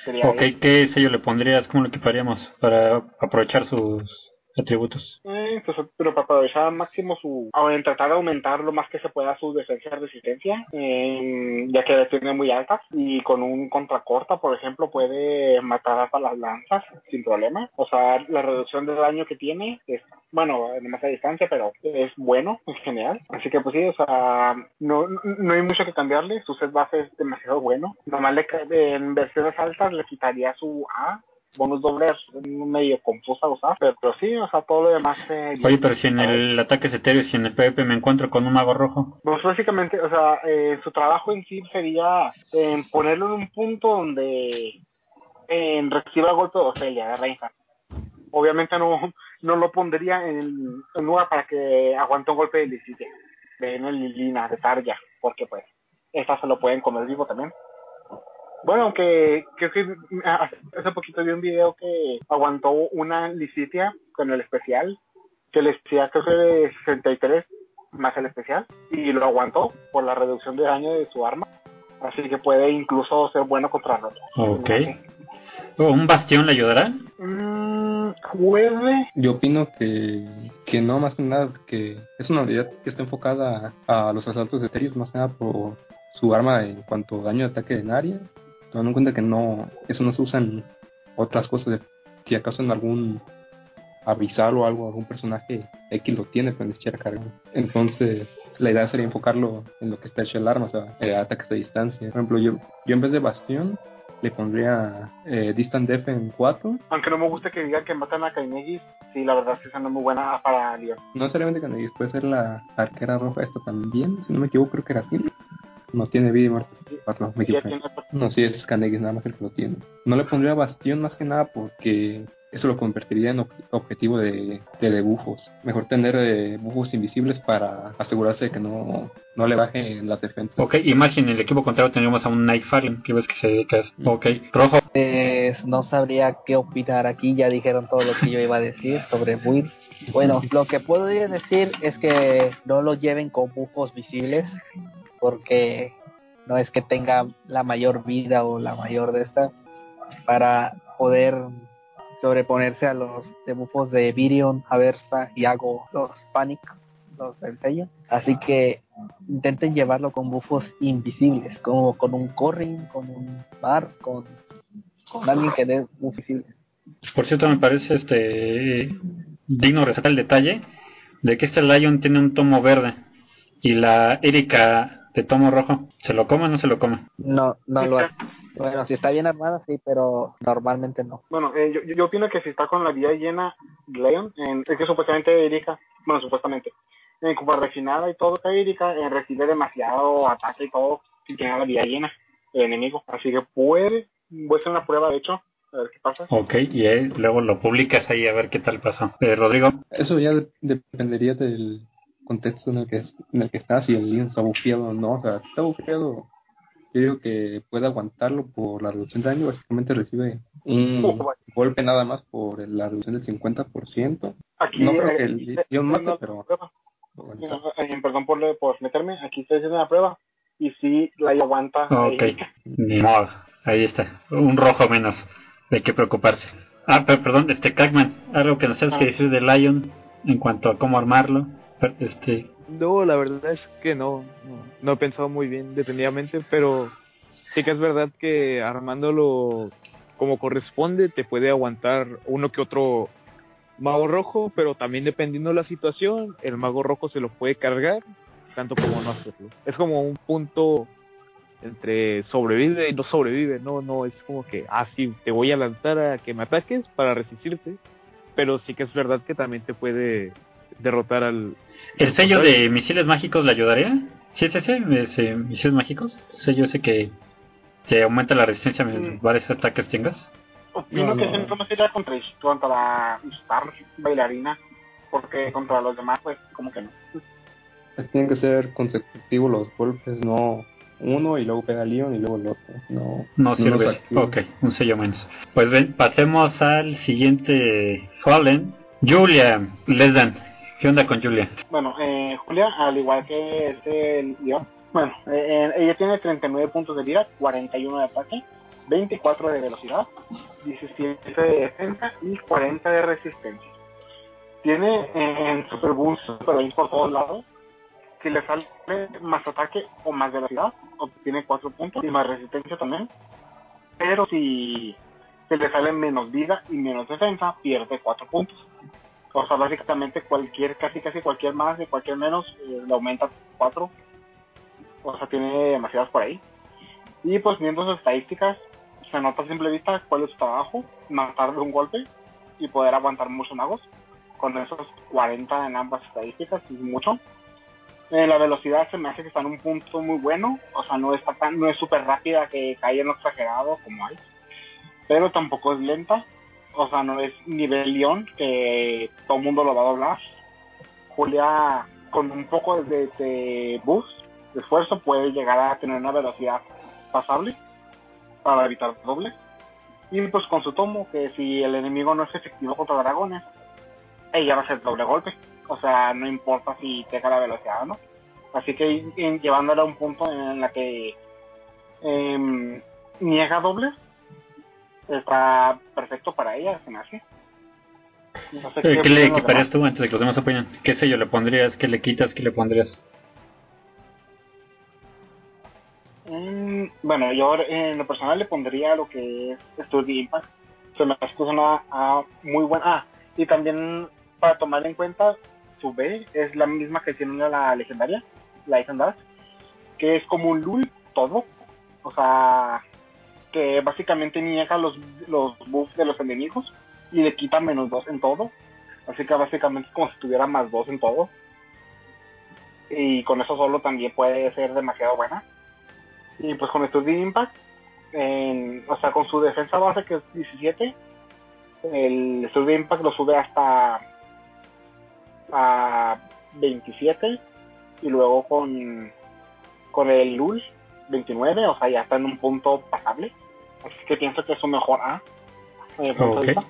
sería Ok, él. ¿qué sello le pondrías? ¿Cómo lo equiparíamos para aprovechar sus atributos? Eh, pues, pero para aprovechar al máximo su. a- en tratar de aumentar lo más que se pueda su defensa y resistencia, eh, ya que la tiene muy alta. Y con un contracorta, por ejemplo, puede matar hasta las lanzas sin problema. O sea, la reducción de daño que tiene es, bueno, además a distancia, pero es bueno en general. Así que, pues sí, o sea, no, no hay mucho que cambiarle. Su set base es demasiado bueno. Nomás le, en versiones altas le quitaría su A bonus doble es medio confusa usar, pero, pero sí, o sea, todo lo demás. Eh, Oye, pero si en el ataque es etéreo, si en el PvP me encuentro con un mago rojo. Pues básicamente, o sea, eh, su trabajo en sí sería eh, ponerlo en un punto donde reciba golpe de Ofelia, de Reinhardt. Obviamente no, no lo pondría en, en lugar para que aguante un golpe de de Lilina, de Tarja, porque pues, estas se lo pueden comer vivo también. Bueno, aunque creo que hace poquito vi un video que aguantó una Licitia con el especial, que le decía creo que de 63 más el especial, y lo aguantó por la reducción de daño de su arma. Así que puede incluso ser bueno contra roto. Ok. ¿Un bastión le ayudará? Mm, puede. Yo opino que, que no, más que nada, que es una unidad que está enfocada a, a los asaltos etéreos, más que nada por su arma en cuanto a daño de ataque en área, tomando en cuenta que no, eso no se usa en otras cosas, de- si acaso en algún avisar o algo, algún personaje X lo tiene, pues ni siquiera cargar. Entonces, la idea sería enfocarlo en lo que está hecho el arma, o sea, eh, ataques a distancia. Por ejemplo, yo, yo en vez de bastión, le pondría eh, Distant Def en 4. Aunque no me gusta que digan que matan a Kainegis, sí, la verdad es que esa no es muy buena para Leon. No necesariamente Kainegis, puede ser la arquera roja esta también, si no me equivoco, creo que era Tim. No tiene vida y muerte. 4, me equivoqué. No, sí, es Kanegis nada más el que lo tiene. No le pondría Bastión más que nada porque eso lo convertiría en ob- objetivo de, de debufos. Mejor tener eh, bufos invisibles para asegurarse de que no, no le bajen las defensas. Ok, imagen, en el equipo contrario tenemos a un Night Fallen, que ves que se dedica a eso. Ok, rojo. Pues, no sabría qué opinar aquí, ya dijeron todo lo que yo iba a decir sobre builds. Bueno, lo que puedo decir es que no lo lleven con bufos visibles, porque no es que tenga la mayor vida o la mayor de esta, para poder sobreponerse a los debuffos de Virion, Aversa y Ago, los Panic, los del sello. Así que intenten llevarlo con bufos invisibles, como con un Corrin, con un Bar, con con alguien que dé visible. Por cierto, me parece este digno resaltar el detalle de que este Lion tiene un tomo verde y la Erika de tomo rojo. ¿Se lo come o no se lo come? No, no lo hace. Bueno, si está bien armada, sí, pero normalmente no. Bueno, eh, yo, yo- opino que si está con la vida llena Leon, en- es que supuestamente Erika, bueno, supuestamente, en como refinada y todo, que Erika eh, recibe demasiado ataque y todo si tiene la vida llena el enemigo. Así que puede, voy a hacer una prueba de hecho, a ver qué pasa. Ok, y luego lo publicas ahí a ver qué tal pasó. Eh, Rodrigo, Eso ya de- dependería del contexto en el que en el que está, si el Leon está bufeado o no. O sea, si está bufeado, yo digo que puede aguantarlo por la reducción de daño. Básicamente recibe un vaya. golpe nada más por la reducción del 50%. Aquí, No creo eh, que el Leon mate, pero-. Eh, perdón por, por meterme, aquí estoy haciendo una prueba y sí la aguanta. ok, Erika. ni modo, ahí está, un rojo menos, de qué preocuparse. Ah, pero perdón, este Crackman, algo que nos sabes que decir de Lion en cuanto a cómo armarlo. Este, No, la verdad es que no, no, he pensado muy bien detenidamente, pero sí que es verdad que armándolo como corresponde te puede aguantar uno que otro mago rojo, pero también dependiendo de la situación, el mago rojo se lo puede cargar, tanto como no hacerlo. Es como un punto entre sobrevive y no sobrevive, no, no, es como que, ah, te voy a lanzar a que me ataques para resistirte, pero sí que es verdad que también te puede derrotar al, ¿El sello de misiles mágicos le ayudaría? ¿Sí es ese? ese ¿Misiles mágicos? Sello ese que, que aumenta la resistencia a Mm. varios ataques tengas. Opino No, que no. sería contra, contra la Star bailarina, porque contra los demás, pues, como que no. Pues tienen que ser consecutivos los golpes, no uno y luego pega Leon y luego el otro. No, No sirve. ok, un sello menos. Pues ven, pasemos al siguiente Fallen. Julia, Lesdan. ¿Qué onda con Julia? Bueno, eh, Julia, al igual que este León, bueno, eh, eh, ella tiene 39 puntos de vida, 41 de ataque, 24 de velocidad, 17 de defensa y 40 de resistencia. Tiene eh, en Super Boost por todos lados. Si le sale más ataque o más velocidad, obtiene 4 puntos y más resistencia también. Pero si se le sale menos vida y menos defensa, pierde 4 puntos. O sea, básicamente cualquier, casi casi cualquier más y cualquier menos eh, le aumenta 4. O sea, tiene demasiadas por ahí. Y pues viendo sus estadísticas, se nota a simple vista cuál es su trabajo, matar de un golpe y poder aguantar muchos magos. Con esos 40 en ambas estadísticas, es mucho. Eh, la velocidad se me hace que está en un punto muy bueno, o sea, no está tan, no es súper rápida que cae en lo exagerado como hay, pero tampoco es lenta, o sea, no es nivel León que todo el mundo lo va a doblar. Julia, con un poco de, de boost, de esfuerzo, puede llegar a tener una velocidad pasable para evitar doble. Y pues con su tomo, que si el enemigo no es efectivo contra dragones, ella va a hacer doble golpe. O sea, no importa si tenga la velocidad o no. Así que en- llevándola a un punto en la que em, niega dobles, está perfecto para ella, se me hace. No sé Eh, ¿Qué le equiparías tú antes de que los demás opinen? ¿Qué sello le pondrías? ¿Qué le quitas? ¿Qué le pondrías? Mm, bueno, yo en lo personal le pondría lo que es Study Impact. Se me hace que es una ah, muy buena. Ah, y también para tomar en cuenta, su B es la misma que tiene la legendaria, la Ethan que es como un Lul todo. O sea, que básicamente niega los, los buffs de los enemigos y le quita menos 2 en todo. Así que básicamente como si tuviera más 2 en todo. Y con eso solo también puede ser demasiado buena. Y pues con Study Impact, en, o sea, con su defensa base que es 17, el Study Impact lo sube hasta a 27 y luego con, con el Lul 29, o sea, ya está en un punto pasable. Así que pienso que es un mejor A. vista.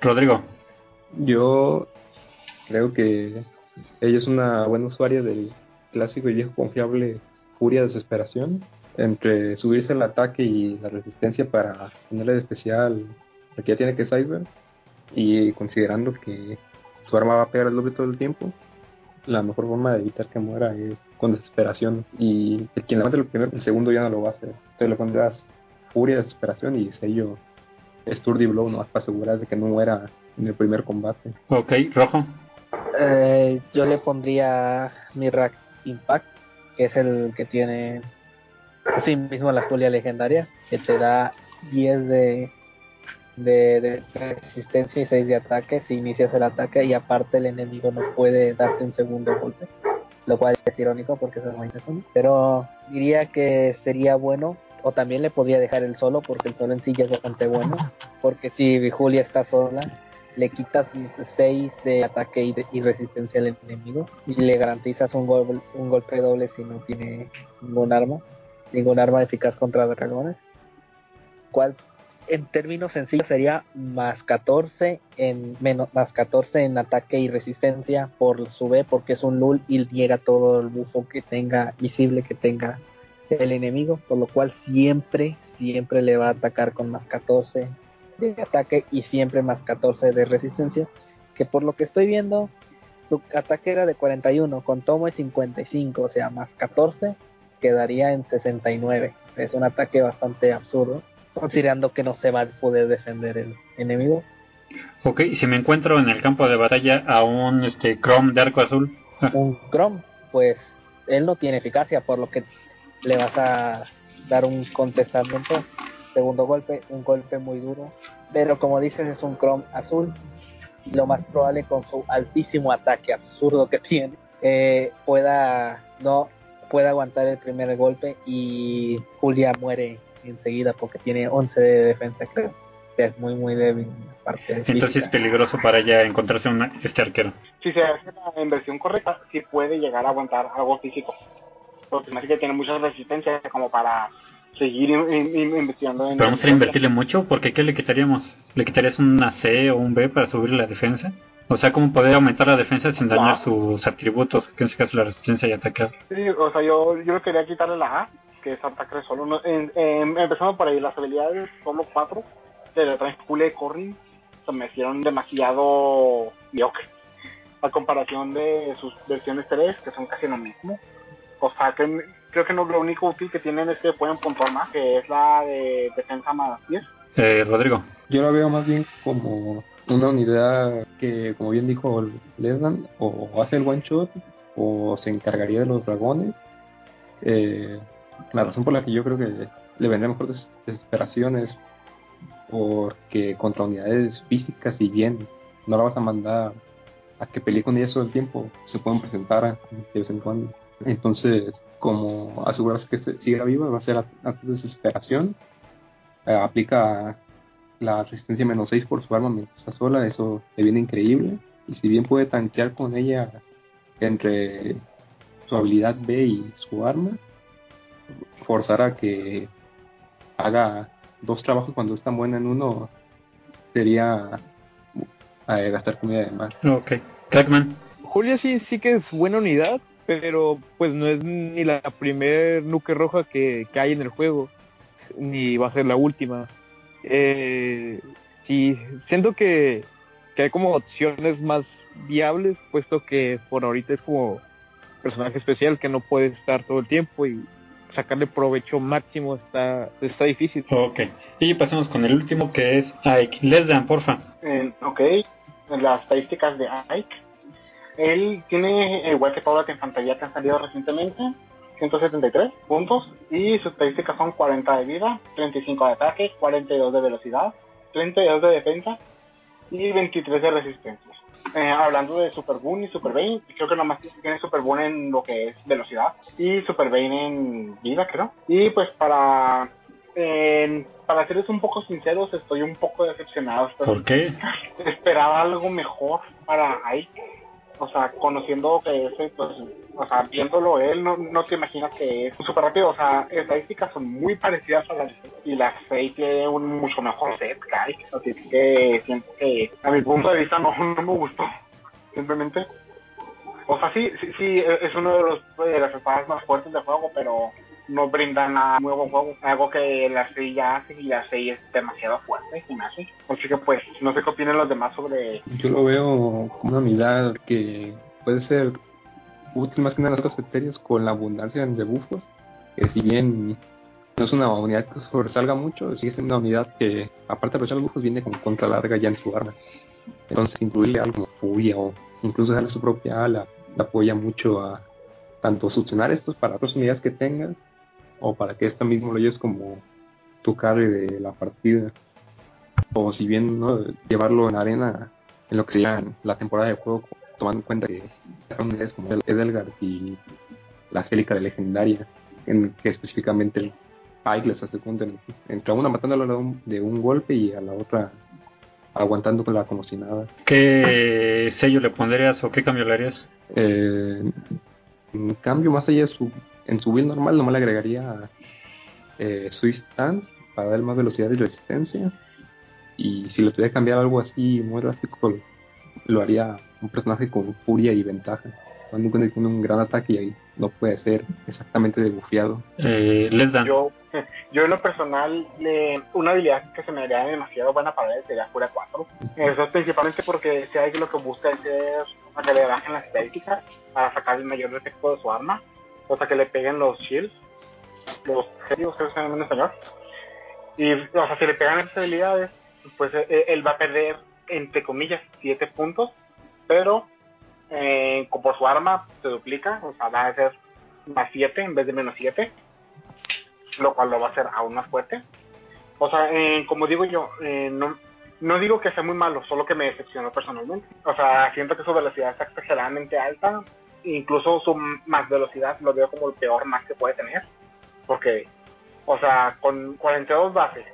Rodrigo. Yo creo que ella es una buena usuaria del clásico y viejo confiable Furia Desesperación. Entre subirse el ataque y la resistencia para ponerle de especial lo que ya tiene que Cyber. Y considerando que su arma va a pegar el doble todo el tiempo, la mejor forma de evitar que muera es con desesperación. Y el quien levante el primero, el segundo ya no lo va a hacer. Entonces le pondrás Furia Desesperación y sello Sturdy Blow, no para asegurar de que no muera en el primer combate. Ok, Rojo. Eh, yo le pondría Mirrak Impact, que es el que tiene así mismo la Julia legendaria, que te da 10 de, de, de resistencia y 6 de ataque si inicias el ataque y aparte el enemigo no puede darte un segundo golpe, lo cual es irónico porque es muy. Pero diría que sería bueno, o también le podría dejar el solo porque el solo en sí ya es bastante bueno, porque si Julia está sola, le quitas 6 de ataque y, de- y resistencia al enemigo y le garantizas un, gol- un golpe doble si no tiene ningún arma, ningún arma eficaz contra dragones. Cual en términos sencillos sería más 14 en menos más 14 en ataque y resistencia por su B porque es un null y niega todo el bufo que tenga visible que tenga el enemigo, por lo cual siempre siempre le va a atacar con más 14 de ataque y siempre más 14 de resistencia, que por lo que estoy viendo, su ataque era de 41, con tomo es 55, o sea, más 14 quedaría en 69. Es un ataque bastante absurdo, considerando que no se va a poder defender el enemigo. Ok, y si me encuentro en el campo de batalla a un este, Chrome de arco azul. Un Chrome, pues él no tiene eficacia, por lo que le vas a dar un contestamiento, segundo golpe, un golpe muy duro, pero como dices es un Chrome azul, lo más probable con su altísimo ataque absurdo que tiene, eh, pueda no pueda aguantar el primer golpe y Julia muere enseguida porque tiene 11 de defensa, creo. O sea, es muy muy débil aparte de Entonces física. es peligroso para ella encontrarse una, este arquero. Si se hace la inversión correcta, sí puede llegar a aguantar algo físico. Porque me hace que tiene mucha resistencia como para seguir in- in- in- investigando en... Pero vamos a invertirle mucho porque ¿qué le quitaríamos? ¿Le quitarías una C o un B para subir la defensa? O sea, ¿cómo poder aumentar la defensa sin dañar sus atributos? Que en este caso la resistencia y atacar. Sí, o sea, yo, yo quería quitarle la A, que es ataque solo. No, en- en- empezando por ahí, las habilidades solo 4 de la Transcule de Corrin se me hicieron demasiado mediocre. A comparación de sus versiones 3, que son casi lo mismo. O sea, que creo que no, lo único útil que tienen es que pueden puntuar más, que es la de defensa más 10. Eh, Rodrigo. Yo la veo más bien como una unidad que, como bien dijo Lesnan, o hace el one shot o se encargaría de los dragones. Eh, la razón por la que yo creo que le vendría mejor des- desesperación es porque contra unidades físicas, si bien no la vas a mandar a que pelee con ellas todo el tiempo, se pueden presentar a- de vez en cuando. Entonces, como asegurarse que siga viva, va a ser a, a desesperación. Eh, aplica la resistencia menos 6 por su arma mientras está sola, eso le viene increíble. Y si bien puede tanquear con ella entre su habilidad B y su arma, forzar a que haga dos trabajos cuando es tan buena en uno sería eh, gastar comida de más. Ok. Crackman. Julia sí, sí que es buena unidad, pero pues no es ni la primer nuque roja que, que hay en el juego, ni va a ser la última. Eh, sí, siento que, que hay como opciones más viables, puesto que por ahorita es como personaje especial que no puede estar todo el tiempo y sacarle provecho máximo está, está difícil. Ok. Y pasemos con el último que es Ike. Lesdan, porfa. Eh, ok, las estadísticas de Ike. Él tiene, igual que todas las infantería que han salido recientemente, 173 puntos y sus estadísticas son 40 de vida, 35 de ataque, 42 de velocidad, 32 de defensa y 23 de resistencia. Eh, hablando de Super Boon y Super Bane, creo que nomás tiene Super Boon en lo que es velocidad y Super Bane en vida, creo. Y pues para eh, para serles un poco sinceros, estoy un poco decepcionado. ¿Por qué? [laughs] Esperaba algo mejor para Ike. O sea, conociendo que ese, pues, o sea, viéndolo él, no, no te imaginas que es súper rápido. O sea, estadísticas son muy parecidas a las y la Faye tiene un mucho mejor set, Kai. Así que siento que, a mi punto de vista, no, no me gustó. Simplemente. O sea, sí, sí, sí, es uno de los de las espadas más fuertes del juego, pero no brinda nada nuevo juego, algo que la serie ya hace y la serie es demasiado fuerte y me. Así que pues no sé qué opinan los demás sobre... Yo lo veo como una unidad que puede ser útil más que nada en otros criterios con la abundancia de bufos, que si bien no es una unidad que sobresalga mucho, sigue siendo una unidad que aparte de los bufos viene con contra larga ya en su arma. Entonces incluirle algo como furia o incluso darle su propia ala le apoya mucho a tanto succionar estos para otras unidades que tengan o para que esto mismo lo lleves como tu carry de la partida o si bien ¿no? llevarlo en arena en lo que sería la temporada de juego tomando en cuenta que unidades como Edelgard y la Célica de Legendaria en que específicamente el Pike les hace cuenta entre una matándolo de un golpe y a la otra aguantando con la como si nada. ¿Qué sello le pondrías o qué cambio le harías? Eh, en cambio, más allá de su, en su build normal, nomás le agregaría eh, Swiss Stance para dar más velocidad y resistencia. Y si lo tuviera que cambiar algo así muy drástico, lo haría un personaje con furia y ventaja. Cuando tiene un gran ataque y ahí no puede ser exactamente debufiado. Eh, les dan. Yo, [laughs] yo en lo personal, le, una habilidad que se me haría demasiado buena para él sería Furia 4. Eso es principalmente porque si hay que lo que busca es a que le bajen las estadísticas para sacar el mayor efecto de su arma. O sea, que le peguen los shields, los serios, creo que se llaman en español. Y, o sea, si le pegan esas habilidades, pues eh, él va a perder, entre comillas, 7 puntos, pero eh, por su arma se duplica, o sea, va a ser más 7 en vez de menos 7, lo cual lo va a hacer aún más fuerte. O sea, eh, como digo yo, eh, no, no digo que sea muy malo, solo que me decepcionó personalmente. O sea, siento que su velocidad está exageradamente alta, incluso su más velocidad lo veo como el peor más que puede tener, porque, o sea, con 42 bases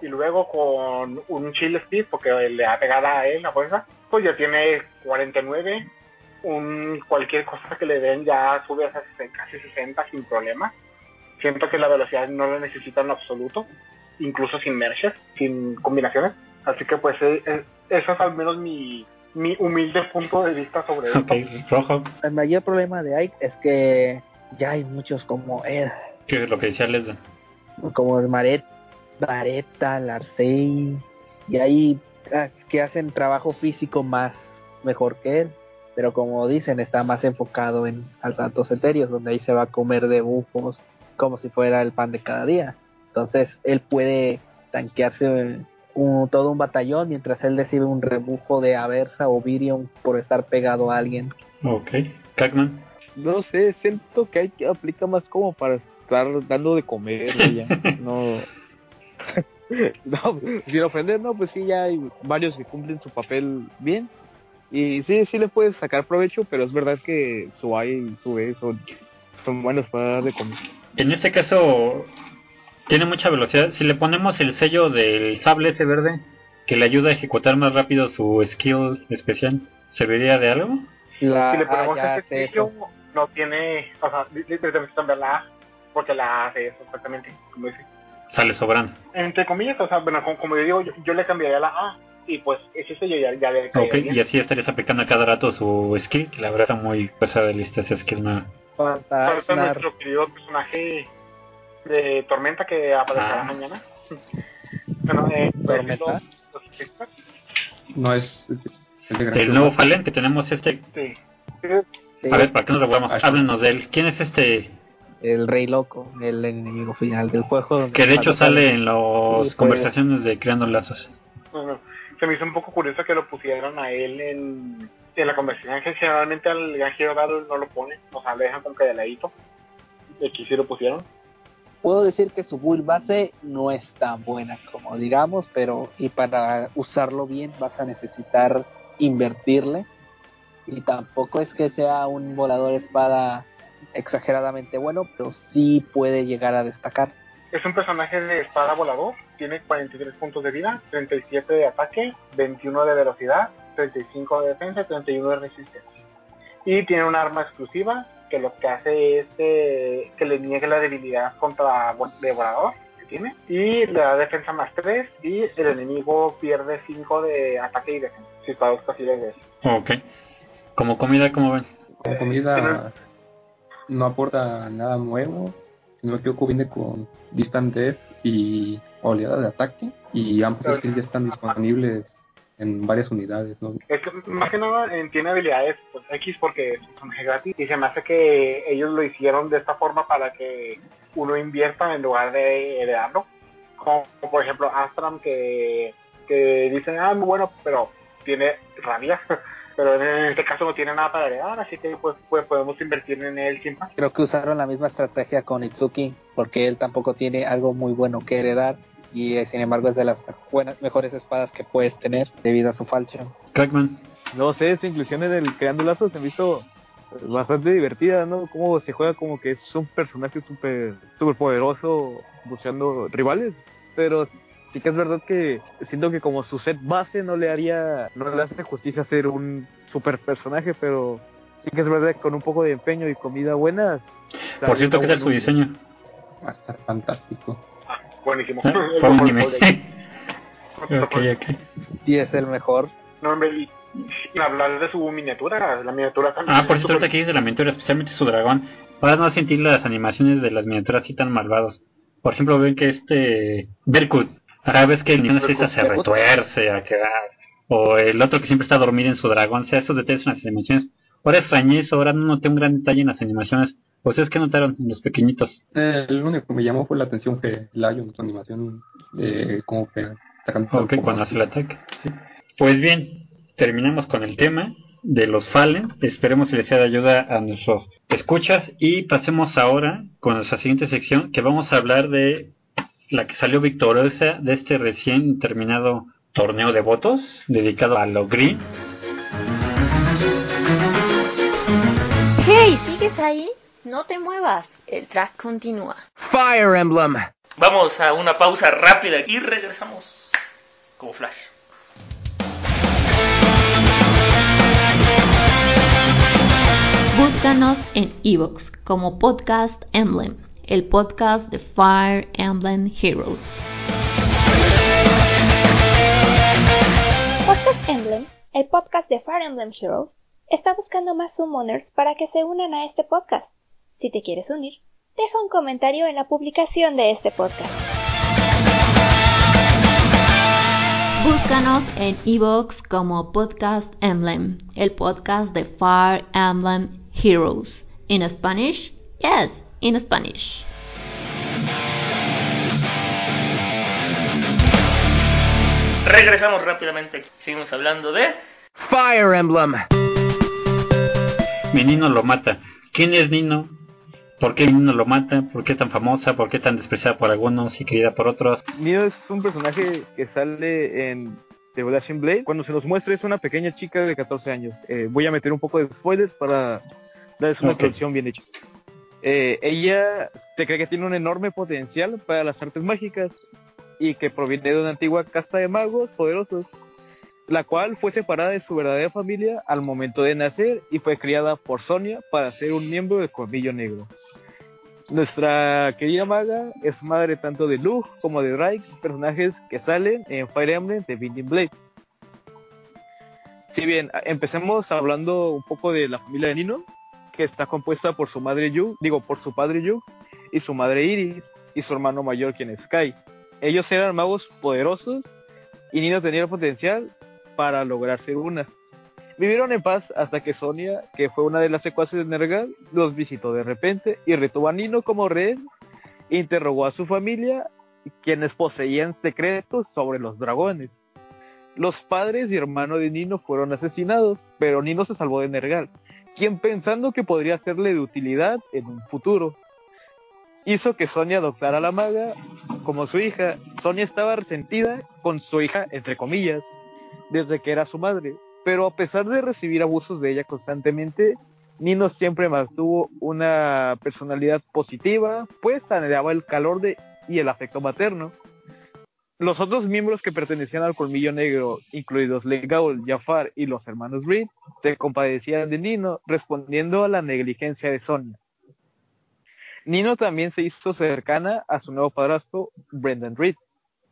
y luego con un chill speed, porque le ha pegado a él la fuerza, pues ya tiene 49 un cualquier cosa que le den ya sube a casi 60 sin problema. Siento que la velocidad no la necesita en absoluto, incluso sin merges, sin combinaciones. Así que pues eh, eh, eso es al menos mi, mi humilde punto de vista sobre okay. Rojo. El mayor problema de Ike es que ya hay muchos como él. ¿Qué es lo que decía Leslie? Como el Maret, Vareta, Larcey, y hay ah, que hacen trabajo físico más mejor que él pero como dicen está más enfocado en saltos etéreos donde ahí se va a comer de bufos como si fuera el pan de cada día entonces él puede tanquearse un, todo un batallón mientras él recibe un rebufo de Aversa o Virion por estar pegado a alguien. Ok. Cagman no sé siento que hay que aplica más como para estar dando de comer ya. [laughs] No. [laughs] No, sin ofender, no, pues sí, ya hay varios que cumplen su papel bien, y sí, sí le puedes sacar provecho, pero es verdad que su A y su B son, son buenos para dar de comer. En este caso, tiene mucha velocidad. Si le ponemos el sello del sable ese verde, que le ayuda a ejecutar más rápido su skill especial, ¿serviría de algo? La, si le ponemos ah, ese sello, no tiene, o sea, necesitamos cambiar la A, porque la A hace eso exactamente, como dice. Sale sobrando. Entre comillas, o sea, bueno, como, como yo digo, yo, yo le cambiaría la A y pues ese sello ya, ya le Ok, y así estarías aplicando a cada rato su skill, que la verdad está muy pesada de lista esa skill nueva. Falta nuestro querido personaje de Tormenta que aparecerá Ah. mañana. [laughs] bueno, eh, ¿Tormenta? No es el, de Gran El nuevo Fallen que tenemos este... Sí. Sí, A ver, ¿para qué nos regulamos? Ah, Háblenos de él. ¿Quién es este? el rey loco el enemigo final del juego Que de hecho sale en las pues. conversaciones de Creando Lazos. Bueno, se me hizo un poco curioso que lo pusieran a él en, en la conversación que generalmente al Gran Hero Battle no lo pone, o sea, le dejan como que de ladito. aquí sí lo pusieron. Puedo decir que su build base no es tan buena como digamos, pero y para usarlo bien vas a necesitar invertirle. Y tampoco es que sea un volador espada exageradamente bueno, pero sí puede llegar a destacar. Es un personaje de espada volador, tiene 43 puntos de vida, 37 de ataque, 21 de velocidad, 35 de defensa y 31 de resistencia. Y tiene un arma exclusiva que lo que hace es eh, que le niegue la debilidad contra de volador que tiene y le da defensa más 3 y el enemigo pierde 5 de ataque y defensa si está dos casillas de eso. Ok. Como comida, ¿cómo ven? Como comida no aporta nada nuevo, sino que viene con Distant Death y oleada de ataque y ambos skills ya están disponibles en varias unidades, ¿no? Es que más que nada tiene habilidades pues, X porque es un personaje gratis y se me hace que ellos lo hicieron de esta forma para que uno invierta en lugar de heredarlo. Como, por ejemplo Astram que, que dicen, ah, muy bueno, pero tiene rabia. [laughs] pero en este caso no tiene nada para heredar, así que pues, pues podemos invertir en él sin más. Creo que usaron la misma estrategia con Itsuki, porque él tampoco tiene algo muy bueno que heredar y eh, sin embargo es de las buenas, mejores espadas que puedes tener debido a su falso. Crackman. No sé, esa inclusión en el Creando Lazos se me hizo bastante divertida, ¿no? Cómo se juega como que es un personaje súper super poderoso buscando rivales, pero sí que es verdad que siento que como su set base no le haría, no le hace justicia ser un super personaje, pero sí que es verdad que con un poco de empeño y comida buena. Por cierto, ¿qué tal su diseño? Va a estar fantástico. Buenísimo. Ah, fue un anime. Y es el mejor. No, hombre, y, hablar de su miniatura, la miniatura también. Ah, por cierto, ahorita que dices de la miniatura, especialmente su dragón, para no sentir las animaciones de las miniaturas así tan malvados. Por ejemplo, ven que este Berkut, cada vez que el niño se retuerce a quedar, o el otro que siempre está dormido en su dragón, o sea, esos detalles en las animaciones. Ahora extrañé eso, ahora no noté un gran detalle en las animaciones. ¿Ustedes qué notaron en los pequeñitos? Eh, el único que me llamó fue la atención que Lion, su animación, eh, como que atacando. Ok, cuando hace el ataque. Sí. Pues bien, terminamos con el tema de los Fallen. Esperemos que les sea de ayuda a nuestros escuchas. Y pasemos ahora con nuestra siguiente sección, que vamos a hablar de la que salió victoriosa de este recién terminado torneo de votos dedicado a lo green. Hey, ¿sigues ahí? No te muevas, el track continúa. Fire Emblem. Vamos a una pausa rápida y regresamos como flash. Búscanos en Evox como Podcast Emblem, el podcast de Fire Emblem Heroes. Podcast Emblem, el podcast de Fire Emblem Heroes, está buscando más summoners para que se unan a este podcast. Si te quieres unir, deja un comentario en la publicación de este podcast. Búscanos en Evox como Podcast Emblem, el podcast de Fire Emblem Heroes. In Spanish? Yes, in Spanish. Regresamos rápidamente. Seguimos hablando de Fire Emblem. Mi Nino lo mata. ¿Quién es Nino? ¿Por qué Nino lo mata? ¿Por qué tan famosa? ¿Por qué tan despreciada por algunos y querida por otros? Nino es un personaje que sale en The Flashing Blade. Cuando se nos muestra es una pequeña chica de 14 años. Eh, voy a meter un poco de spoilers para darles una introducción bien hecha. Eh, ella se cree que tiene un enorme potencial para las artes mágicas y que proviene de una antigua casta de magos poderosos, la cual fue separada de su verdadera familia al momento de nacer y fue criada por Sonia para ser un miembro del Colmillo Negro. Nuestra querida maga es madre tanto de Lug como de Drake, personajes que salen en Fire Emblem de Binding Blade. Si bien a- empecemos hablando un poco de la familia de Nino, que está compuesta por su madre Yu, digo por su padre Yu y su madre Iris y su hermano mayor quien es Kai. Ellos eran magos poderosos y Nino tenía el potencial para lograr ser una. Vivieron en paz hasta que Sonia, que fue una de las secuaces de Nergal, los visitó de repente y retuvo a Nino como rehén, interrogó a su familia, quienes poseían secretos sobre los dragones. Los padres y hermano de Nino fueron asesinados, pero Nino se salvó de Nergal, quien pensando que podría serle de utilidad en un futuro. hizo que Sonia adoptara a la maga como su hija. Sonia estaba resentida con su hija, entre comillas, desde que era su madre, pero a pesar de recibir abusos de ella constantemente, Nino siempre mantuvo una personalidad positiva, pues anhelaba el calor de, y el afecto materno. Los otros miembros que pertenecían al Colmillo Negro, incluidos Legaul, Jafar y los hermanos Reed, se compadecían de Nino, respondiendo a la negligencia de Sonia. Nino también se hizo cercana a su nuevo padrastro, Brendan Reed.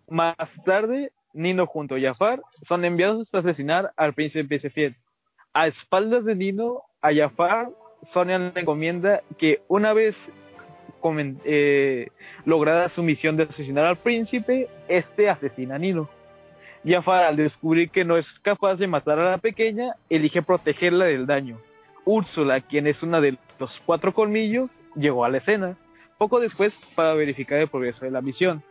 Más tarde, Nino junto a Jafar son enviados a asesinar al príncipe Sefiel. A espaldas de Nino, a Jafar, Sonia le encomienda que una vez eh, lograda su misión de asesinar al príncipe, este asesina a Nino. Jafar, al descubrir que no es capaz de matar a la pequeña, elige protegerla del daño. Úrsula, quien es una de los cuatro colmillos, llegó a la escena, poco después para verificar el progreso de la misión.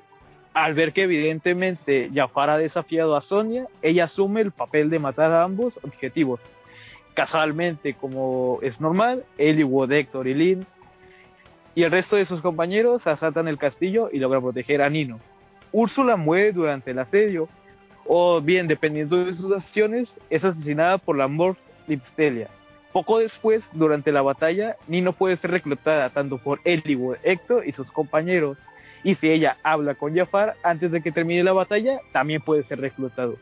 Al ver que evidentemente Jafar ha desafiado a Sonia, ella asume el papel de matar a ambos objetivos. Casualmente, como es normal, Eliwood, Héctor y Lynn y el resto de sus compañeros asaltan el castillo y logran proteger a Nino. Úrsula muere durante el asedio, o bien, dependiendo de sus acciones, es asesinada por la Morph Lipstelia. Poco después, durante la batalla, Nino puede ser reclutada tanto por Eliwood, Héctor y sus compañeros, y si ella habla con Jafar antes de que termine la batalla, también puede ser reclutado.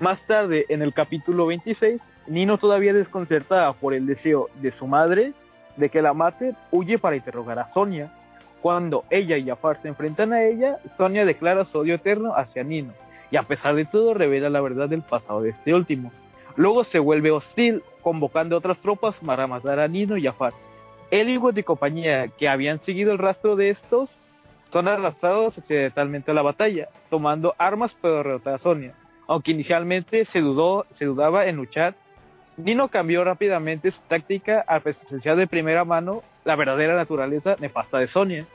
Más tarde, en el capítulo 26, Nino todavía desconcertada por el deseo de su madre de que la mate, huye para interrogar a Sonia. Cuando ella y Jafar se enfrentan a ella, Sonia declara su odio eterno hacia Nino, y a pesar de todo revela la verdad del pasado de este último. Luego se vuelve hostil, convocando otras tropas para matar a Nino y Jafar. Eliwood y compañía, que habían seguido el rastro de estos, son arrastrados accidentalmente a la batalla, tomando armas para derrotar a Sonia. Aunque inicialmente se, dudó, se dudaba en luchar, Nino cambió rápidamente su táctica al presenciar de primera mano la verdadera naturaleza nefasta de Sonia.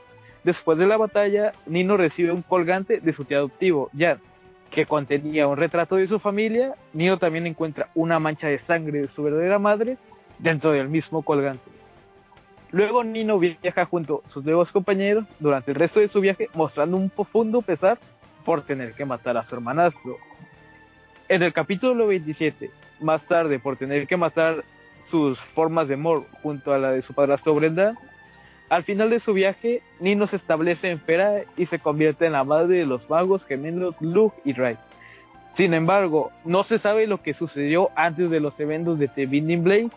Después de la batalla, Nino recibe un colgante de su tío adoptivo, Jan, que contenía un retrato de su familia. Nino también encuentra una mancha de sangre de su verdadera madre dentro del mismo colgante. Luego Nino viaja junto a sus nuevos compañeros durante el resto de su viaje, mostrando un profundo pesar por tener que matar a su hermanastro. En el capítulo 27, más tarde por tener que matar sus formas de amor junto a la de su padrastro Brenda, al final de su viaje, Nino se establece en Fera y se convierte en la madre de los magos gemelos Luke y Ray. Sin embargo, no se sabe lo que sucedió antes de los eventos de The Binding Blade,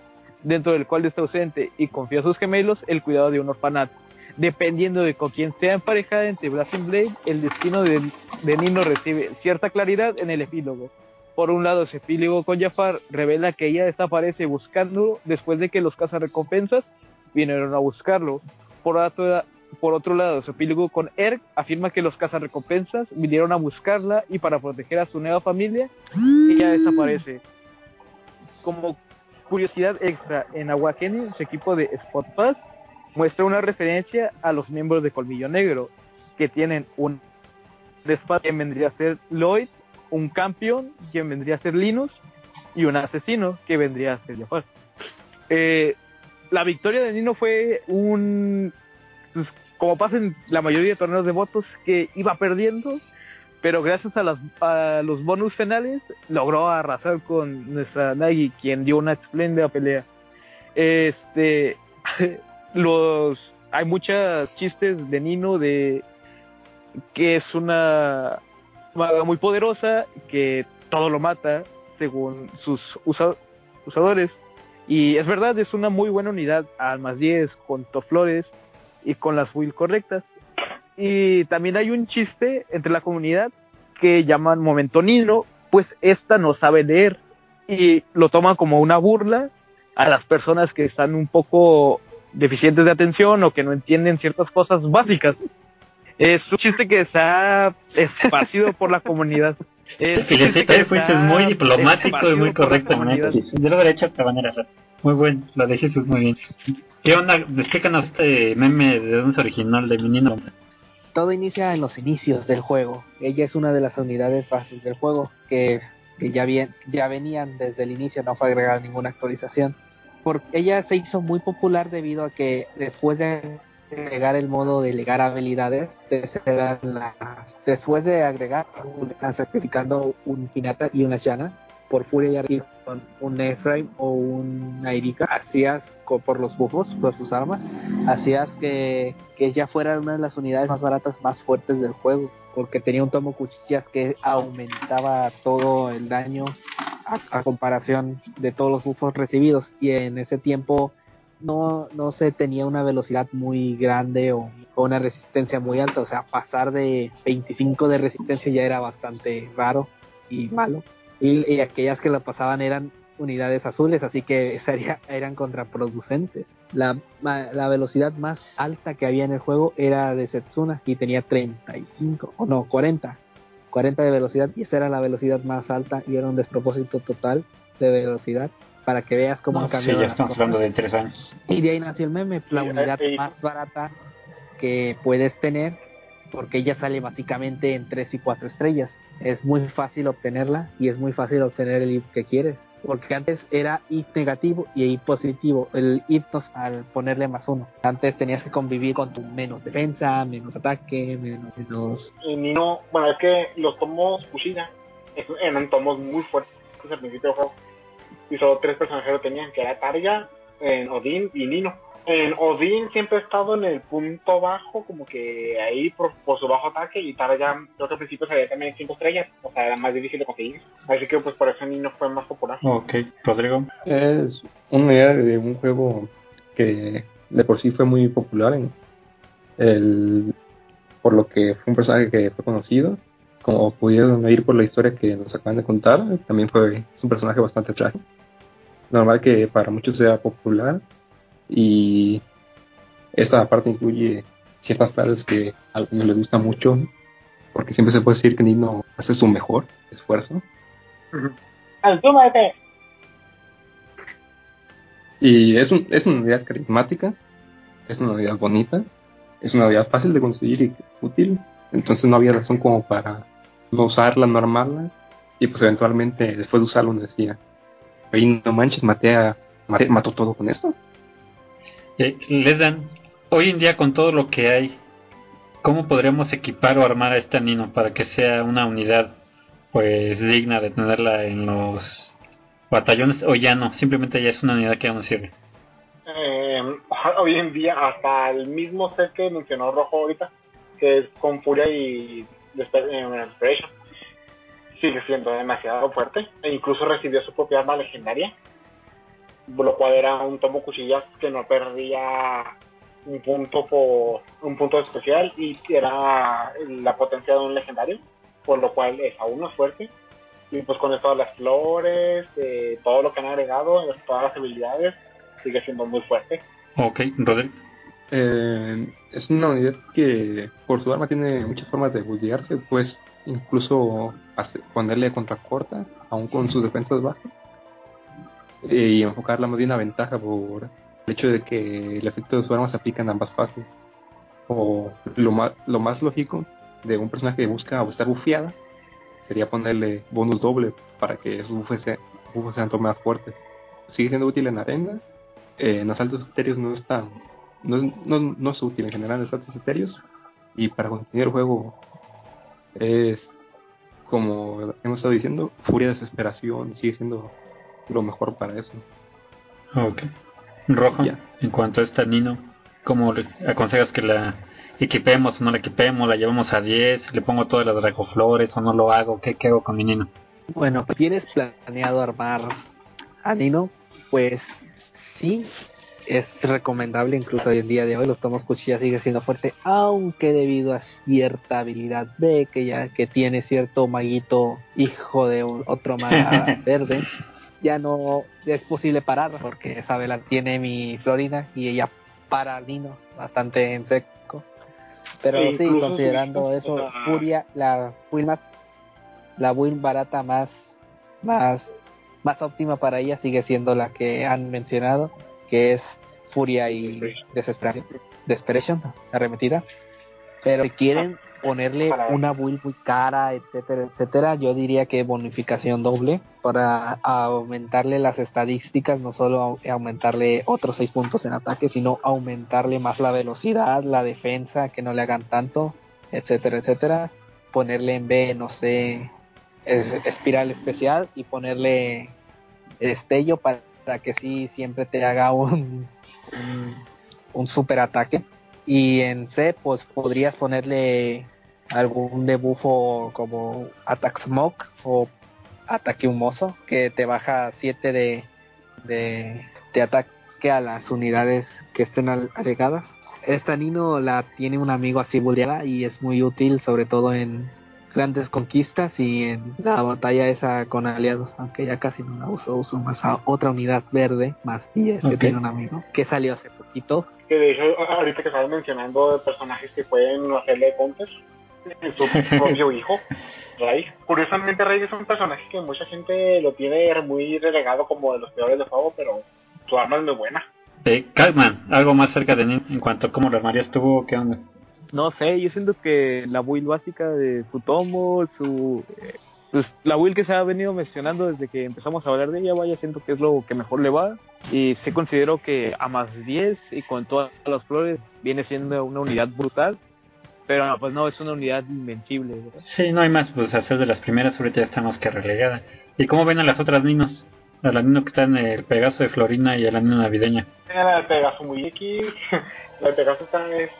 dentro del cual está ausente y confía a sus gemelos el cuidado de un orfanato. Dependiendo de con quién sea emparejada entre Blazing Blade, el destino de, de Nino recibe cierta claridad en el epílogo. Por un lado, ese epílogo con Jafar revela que ella desaparece buscándolo después de que los cazarrecompensas vinieron a buscarlo. Por otro, por otro lado, su epílogo con Erg afirma que los cazarrecompensas vinieron a buscarla y para proteger a su nueva familia, ella desaparece. Como curiosidad extra, en Aguageni, su equipo de Spot Pass muestra una referencia a los miembros de Colmillo Negro, que tienen un despacho que vendría a ser Lloyd, un campeón, quien vendría a ser Linus, y un asesino, que vendría a ser Jafar. Eh, la victoria de Nino fue un. Pues, como pasa en la mayoría de torneos de votos, que iba perdiendo, pero gracias a, las, a los bonus finales logró arrasar con nuestra Nagi, quien dio una espléndida pelea. Este. [laughs] los hay muchos chistes de Nino de que es una maga muy poderosa que todo lo mata según sus usa usadores y es verdad es una muy buena unidad al más 10 con flores y con las will correctas y también hay un chiste entre la comunidad que llaman momento Nino pues esta no sabe leer y lo toman como una burla a las personas que están un poco deficientes de atención o que no entienden ciertas cosas básicas. Es un chiste que se ha esparcido por la comunidad. [laughs] Es Fíjate, que fuiste muy diplomático y muy correcto. Yo lo hubiera hecho de manera. Muy bueno, lo dijiste muy bien. ¿Qué onda? Explícanos este meme de dónde el de Menino. Todo inicia en los inicios del juego. Ella es una de las unidades bases del juego que, que ya, bien, ya venían desde el inicio, no fue agregada ninguna actualización. Por, ella se hizo muy popular debido a que después de agregar el modo de legar habilidades, las- después de agregar sacrificando un Hinata y una Shana, por Furia y arriba con un Ephraim o un Nairika, hacías por los buffos, por sus armas, hacías que, que ya fuera una de las unidades más baratas, más fuertes del juego, porque tenía un tomo cuchillas que aumentaba todo el daño a, a comparación de todos los buffos recibidos, y en ese tiempo no, no se tenía una velocidad muy grande o, o una resistencia muy alta, o sea, pasar de 25 de resistencia ya era bastante raro y malo y, y aquellas que la pasaban eran unidades azules, así que sería, eran contraproducentes. La, la velocidad más alta que había en el juego era de Setsuna y tenía 35, o no, 40. 40 de velocidad y esa era la velocidad más alta y era un despropósito total de velocidad para que veas cómo han No, sí, cambiado ya estamos cosas. hablando de tres años. Y de ahí nació el meme, la Sí, unidad eh, eh, más barata que puedes tener, porque ella sale básicamente en 3 y 4 estrellas. Es muy fácil obtenerla y es muy fácil obtener el IP que quieres. Porque antes era IP negativo y IP positivo. El hipnos al ponerle más uno. Antes tenías que convivir con tu menos defensa, menos ataque, menos. menos Y Nino, bueno, es que los tomos Kushida eran tomos muy fuertes al principio del juego. Y solo tres personajes lo tenían, que era Tarja, en Odín y Nino. En Odín siempre ha estado en el punto bajo, como que ahí por, por su bajo ataque, y Tarja creo que al principio salía también en 5 estrellas, o sea, era más difícil de conseguir. Así que pues por eso Nino fue más popular. Ok, Rodrigo. Es una idea de un juego que de por sí fue muy popular en el, por lo que fue un personaje que fue conocido. Como pudieron oír por la historia que nos acaban de contar, también fue es un personaje bastante trágico. Normal que para muchos sea popular y esta parte incluye ciertas frases que a algunos les gusta mucho porque siempre se puede decir que Nino hace su mejor esfuerzo ¡Al túmate! Y es, un, es una unidad carismática, es una unidad bonita, es una unidad fácil de conseguir y útil. Entonces no había razón como para no usarla, no armarla. Y pues eventualmente después de usarlo uno decía, oye, no manches, maté a, maté- mató todo con esto. Eh, les dan, hoy en día con todo lo que hay, ¿cómo podríamos equipar o armar a esta Nino para que sea una unidad pues digna de tenerla en los batallones o ya no? Simplemente ya es una unidad que ya no sirve. Eh, [laughs] hoy en día hasta el mismo set que mencionó Rojo ahorita, que es con Furia y Despe- eh, sigue siendo demasiado fuerte e incluso recibió su propia arma legendaria, lo cual era un tomo cuchillas que no perdía un punto por un punto especial y era la potencia de un legendario, por lo cual es aún más fuerte. Y pues con todas las flores, eh, todo lo que han agregado, todas las habilidades, sigue siendo muy fuerte. Ok, Rodrigo. Eh, es una unidad que por su arma tiene muchas formas de bullearse, pues incluso ponerle contracorta, aún con sus defensas bajas, y enfocarla más bien a ventaja por el hecho de que el efecto de su arma se aplica en ambas fases. O lo más, lo más lógico de un personaje que busca estar bufeada sería ponerle bonus doble para que sus buffes, se- buffes sean más fuertes. Sigue siendo útil en arena, eh, en asaltos etéreos no es tan no es, no, no es útil en general en asaltos etéreos y para continuar el juego es como hemos estado diciendo furia desesperación sigue siendo lo mejor para eso Ok. Rojo, en cuanto a esta Nino, ¿cómo le aconsejas que la equipemos o no la equipemos? ¿La llevamos a 10? ¿Le pongo todas las dragoflores o no lo hago? ¿Qué, qué hago con mi Nino? Bueno, tienes planeado armar a Nino, pues sí, es recomendable, incluso hoy en día de hoy los tomos cuchillas sigue siendo fuerte, aunque debido a cierta habilidad B que ya que tiene cierto maguito hijo de un- otro [laughs] maga verde, ya no es posible parar porque esa vela tiene mi Florina y ella para a Nino bastante en seco. Pero E sí, considerando si- eso, sea, Furia, la build más, la build barata más, más, más óptima para ella sigue siendo la que han mencionado, que es Furia y Desesperación, Desperation, arremetida. Pero si quieren ponerle una build muy cara, etcétera, etcétera, yo diría que bonificación doble para aumentarle las estadísticas, no solo au- aumentarle otros 6 puntos en ataque, sino aumentarle más la velocidad, la defensa, que no le hagan tanto, etcétera, etcétera. Ponerle en B, no sé, es- espiral especial y ponerle destello para que sí siempre te haga un, un, un super ataque. Y en C, pues podrías ponerle algún debufo como Attack Smoke o Ataque Humoso, que te baja 7 de, de, de ataque a las unidades que estén agregadas. Esta Nino la tiene un amigo así bulleada y es muy útil, sobre todo en grandes conquistas y en la batalla esa con aliados, aunque ya casi no la uso, uso más a otra unidad verde, más 10 que tiene un amigo, que salió hace poquito. Que de hecho, ahorita que estabas mencionando de personajes que pueden hacerle counters, su [laughs] propio hijo, Ray. Curiosamente, Ray es un personaje que mucha gente lo tiene muy relegado como de los peores de fuego, pero su arma es muy buena. Eh, Catman, algo más cerca de Nin en cuanto a cómo lo armarías tú, ¿qué onda? No sé, yo siento que la build básica de su tomo, su eh, pues la build que se ha venido mencionando desde que empezamos a hablar de ella, vaya, siento que es lo que mejor le va. Y sí considero que a más 10 y con todas las flores viene siendo una unidad brutal. Pero pues no, es una unidad invencible. ¿verdad? Sí, no hay más, pues hacer de las primeras ahorita ya estamos que relegada. ¿Y cómo ven a las otras Ninos? A la Nino que está en el Pegaso de Florina y a la Nino navideña. La de Pegaso muy X, [laughs] la de Pegaso está es,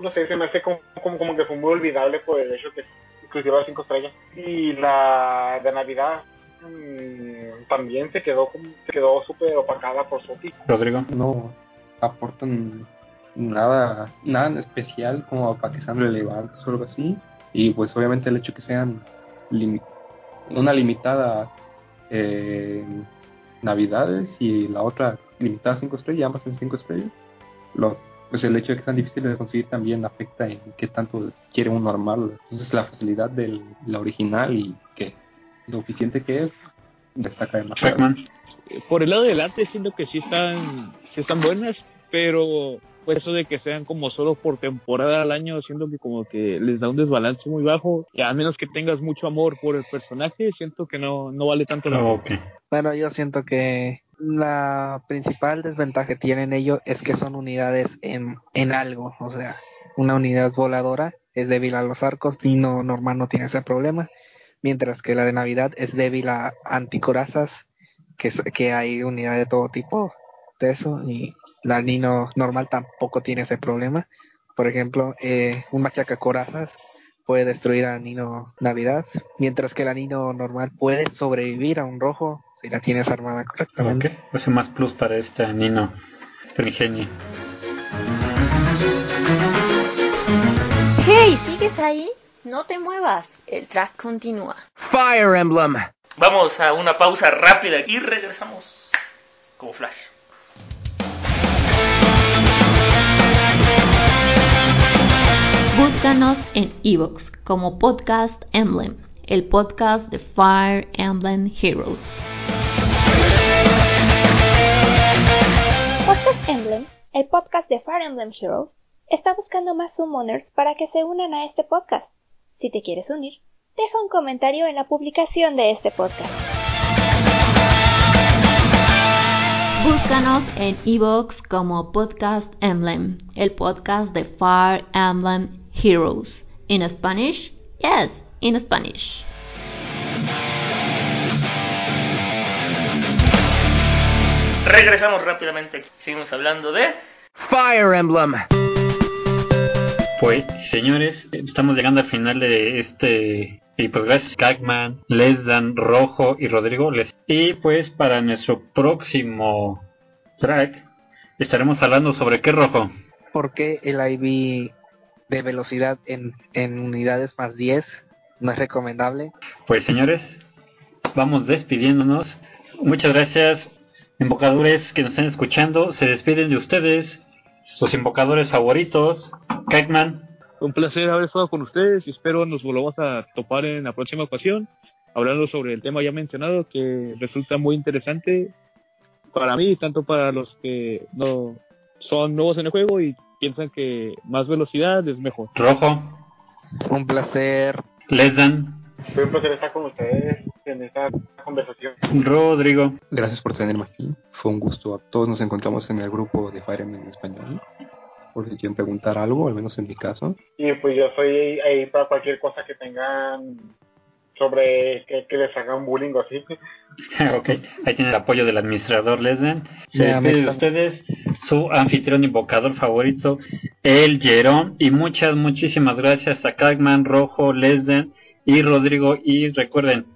no sé, se me hace como, como, como que fue muy olvidable por el hecho que exclusiva de 5 estrellas. Y la de Navidad mm, también se quedó como- se quedó súper opacada por Sophie. Rodrigo. no aportan nada nada en especial como para que sean relevantes o algo así y pues obviamente el hecho que sean una limitada eh, navidades y la otra limitada a 5 estrellas ambas en 5 estrellas lo, pues el hecho de que sean difíciles de conseguir también afecta en qué tanto quiere uno armarlo entonces la facilidad de la original y que lo eficiente que es destaca demasiado. Por el lado del arte siento que sí están, sí están buenas, pero pues eso de que sean como solo por temporada al año, siento que como que les da un desbalance muy bajo. Y a menos que tengas mucho amor por el personaje, siento que no, no vale tanto la pena. Ok. Bueno, yo siento que la principal desventaja que tienen ellos es que son unidades en, en algo, o sea, una unidad voladora es débil a los arcos, Nino normal no tiene ese problema, mientras que la de Navidad es débil a anticorazas, que, que hay unidades de todo tipo de eso, y la Nino normal tampoco tiene ese problema. Por ejemplo, eh, un machacacorazas puede destruir a Nino Navidad, mientras que la Nino normal puede sobrevivir a un rojo si la tienes armada correctamente. Ok. Es un más plus para esta Nino Primigenio. Hey, ¿sigues ahí? No te muevas, el track continúa. Fire Emblem. Vamos a una pausa rápida y regresamos como flash. Búscanos en Evox como Podcast Emblem, el podcast de Fire Emblem Heroes. Podcast Emblem, el podcast de Fire Emblem Heroes, está buscando más summoners para que se unan a este podcast. Si te quieres unir, deja un comentario en la publicación de este podcast. Búscanos en Evox como Podcast Emblem, el podcast de Fire Emblem Heroes. In Spanish? Yes, in Spanish. Regresamos rápidamente. Seguimos hablando de Fire Emblem. Pues, señores, estamos llegando al final de este. Y pues gracias Catman, Lesdan, Rojo y Rodrigo. Les... Y pues para nuestro próximo track estaremos hablando sobre qué rojo. ¿Por qué el IV de velocidad en, en unidades más 10 no es recomendable? Pues señores, vamos despidiéndonos. Muchas gracias, invocadores que nos están escuchando. Se despiden de ustedes, sus invocadores favoritos. Catman, Un placer haber estado con ustedes y espero nos volvamos a topar en la próxima ocasión, hablando sobre el tema ya mencionado que resulta muy interesante para mí, tanto para los que no son nuevos en el juego y piensan que más velocidad es mejor. Rojo. Un placer. Les dan. Fue un placer estar con ustedes en esta conversación. Rodrigo. Gracias por tenerme aquí. Fue un gusto. Todos nos encontramos en el grupo de Fire Emblem en español. Por si quieren preguntar algo, al menos en mi caso. Y pues yo soy ahí para cualquier cosa que tengan sobre que, que les hagan bullying o así. [laughs] ok, ahí tiene el apoyo del administrador Lesden. Se despide de ustedes su anfitrión invocador favorito, el Jerón. Y muchas, muchísimas gracias a Cagman, Rojo, Lesden y Rodrigo. Y recuerden,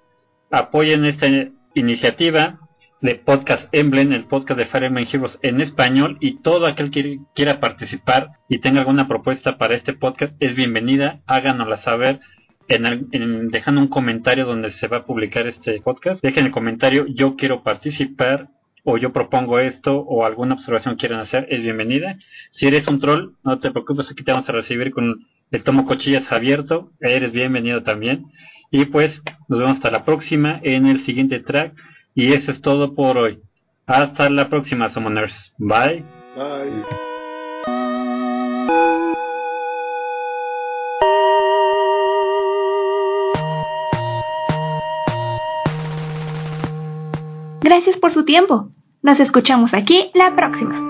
apoyen esta iniciativa de Podcast Emblem, el podcast de Fire Emblem Heroes en español. Y todo aquel que quiera participar y tenga alguna propuesta para este podcast es bienvenida. Háganosla saber en, el- en- dejando un comentario donde se va a publicar este podcast. Dejen el comentario, yo quiero participar o yo propongo esto o alguna observación quieran hacer, es bienvenida. Si eres un troll, no te preocupes, aquí te vamos a recibir con el tomo cochillas abierto, eres bienvenido también. Y pues nos vemos hasta la próxima en el siguiente track y eso es todo por hoy. Hasta la próxima, Summoners. Bye. Bye. Gracias por su tiempo. Nos escuchamos aquí la próxima.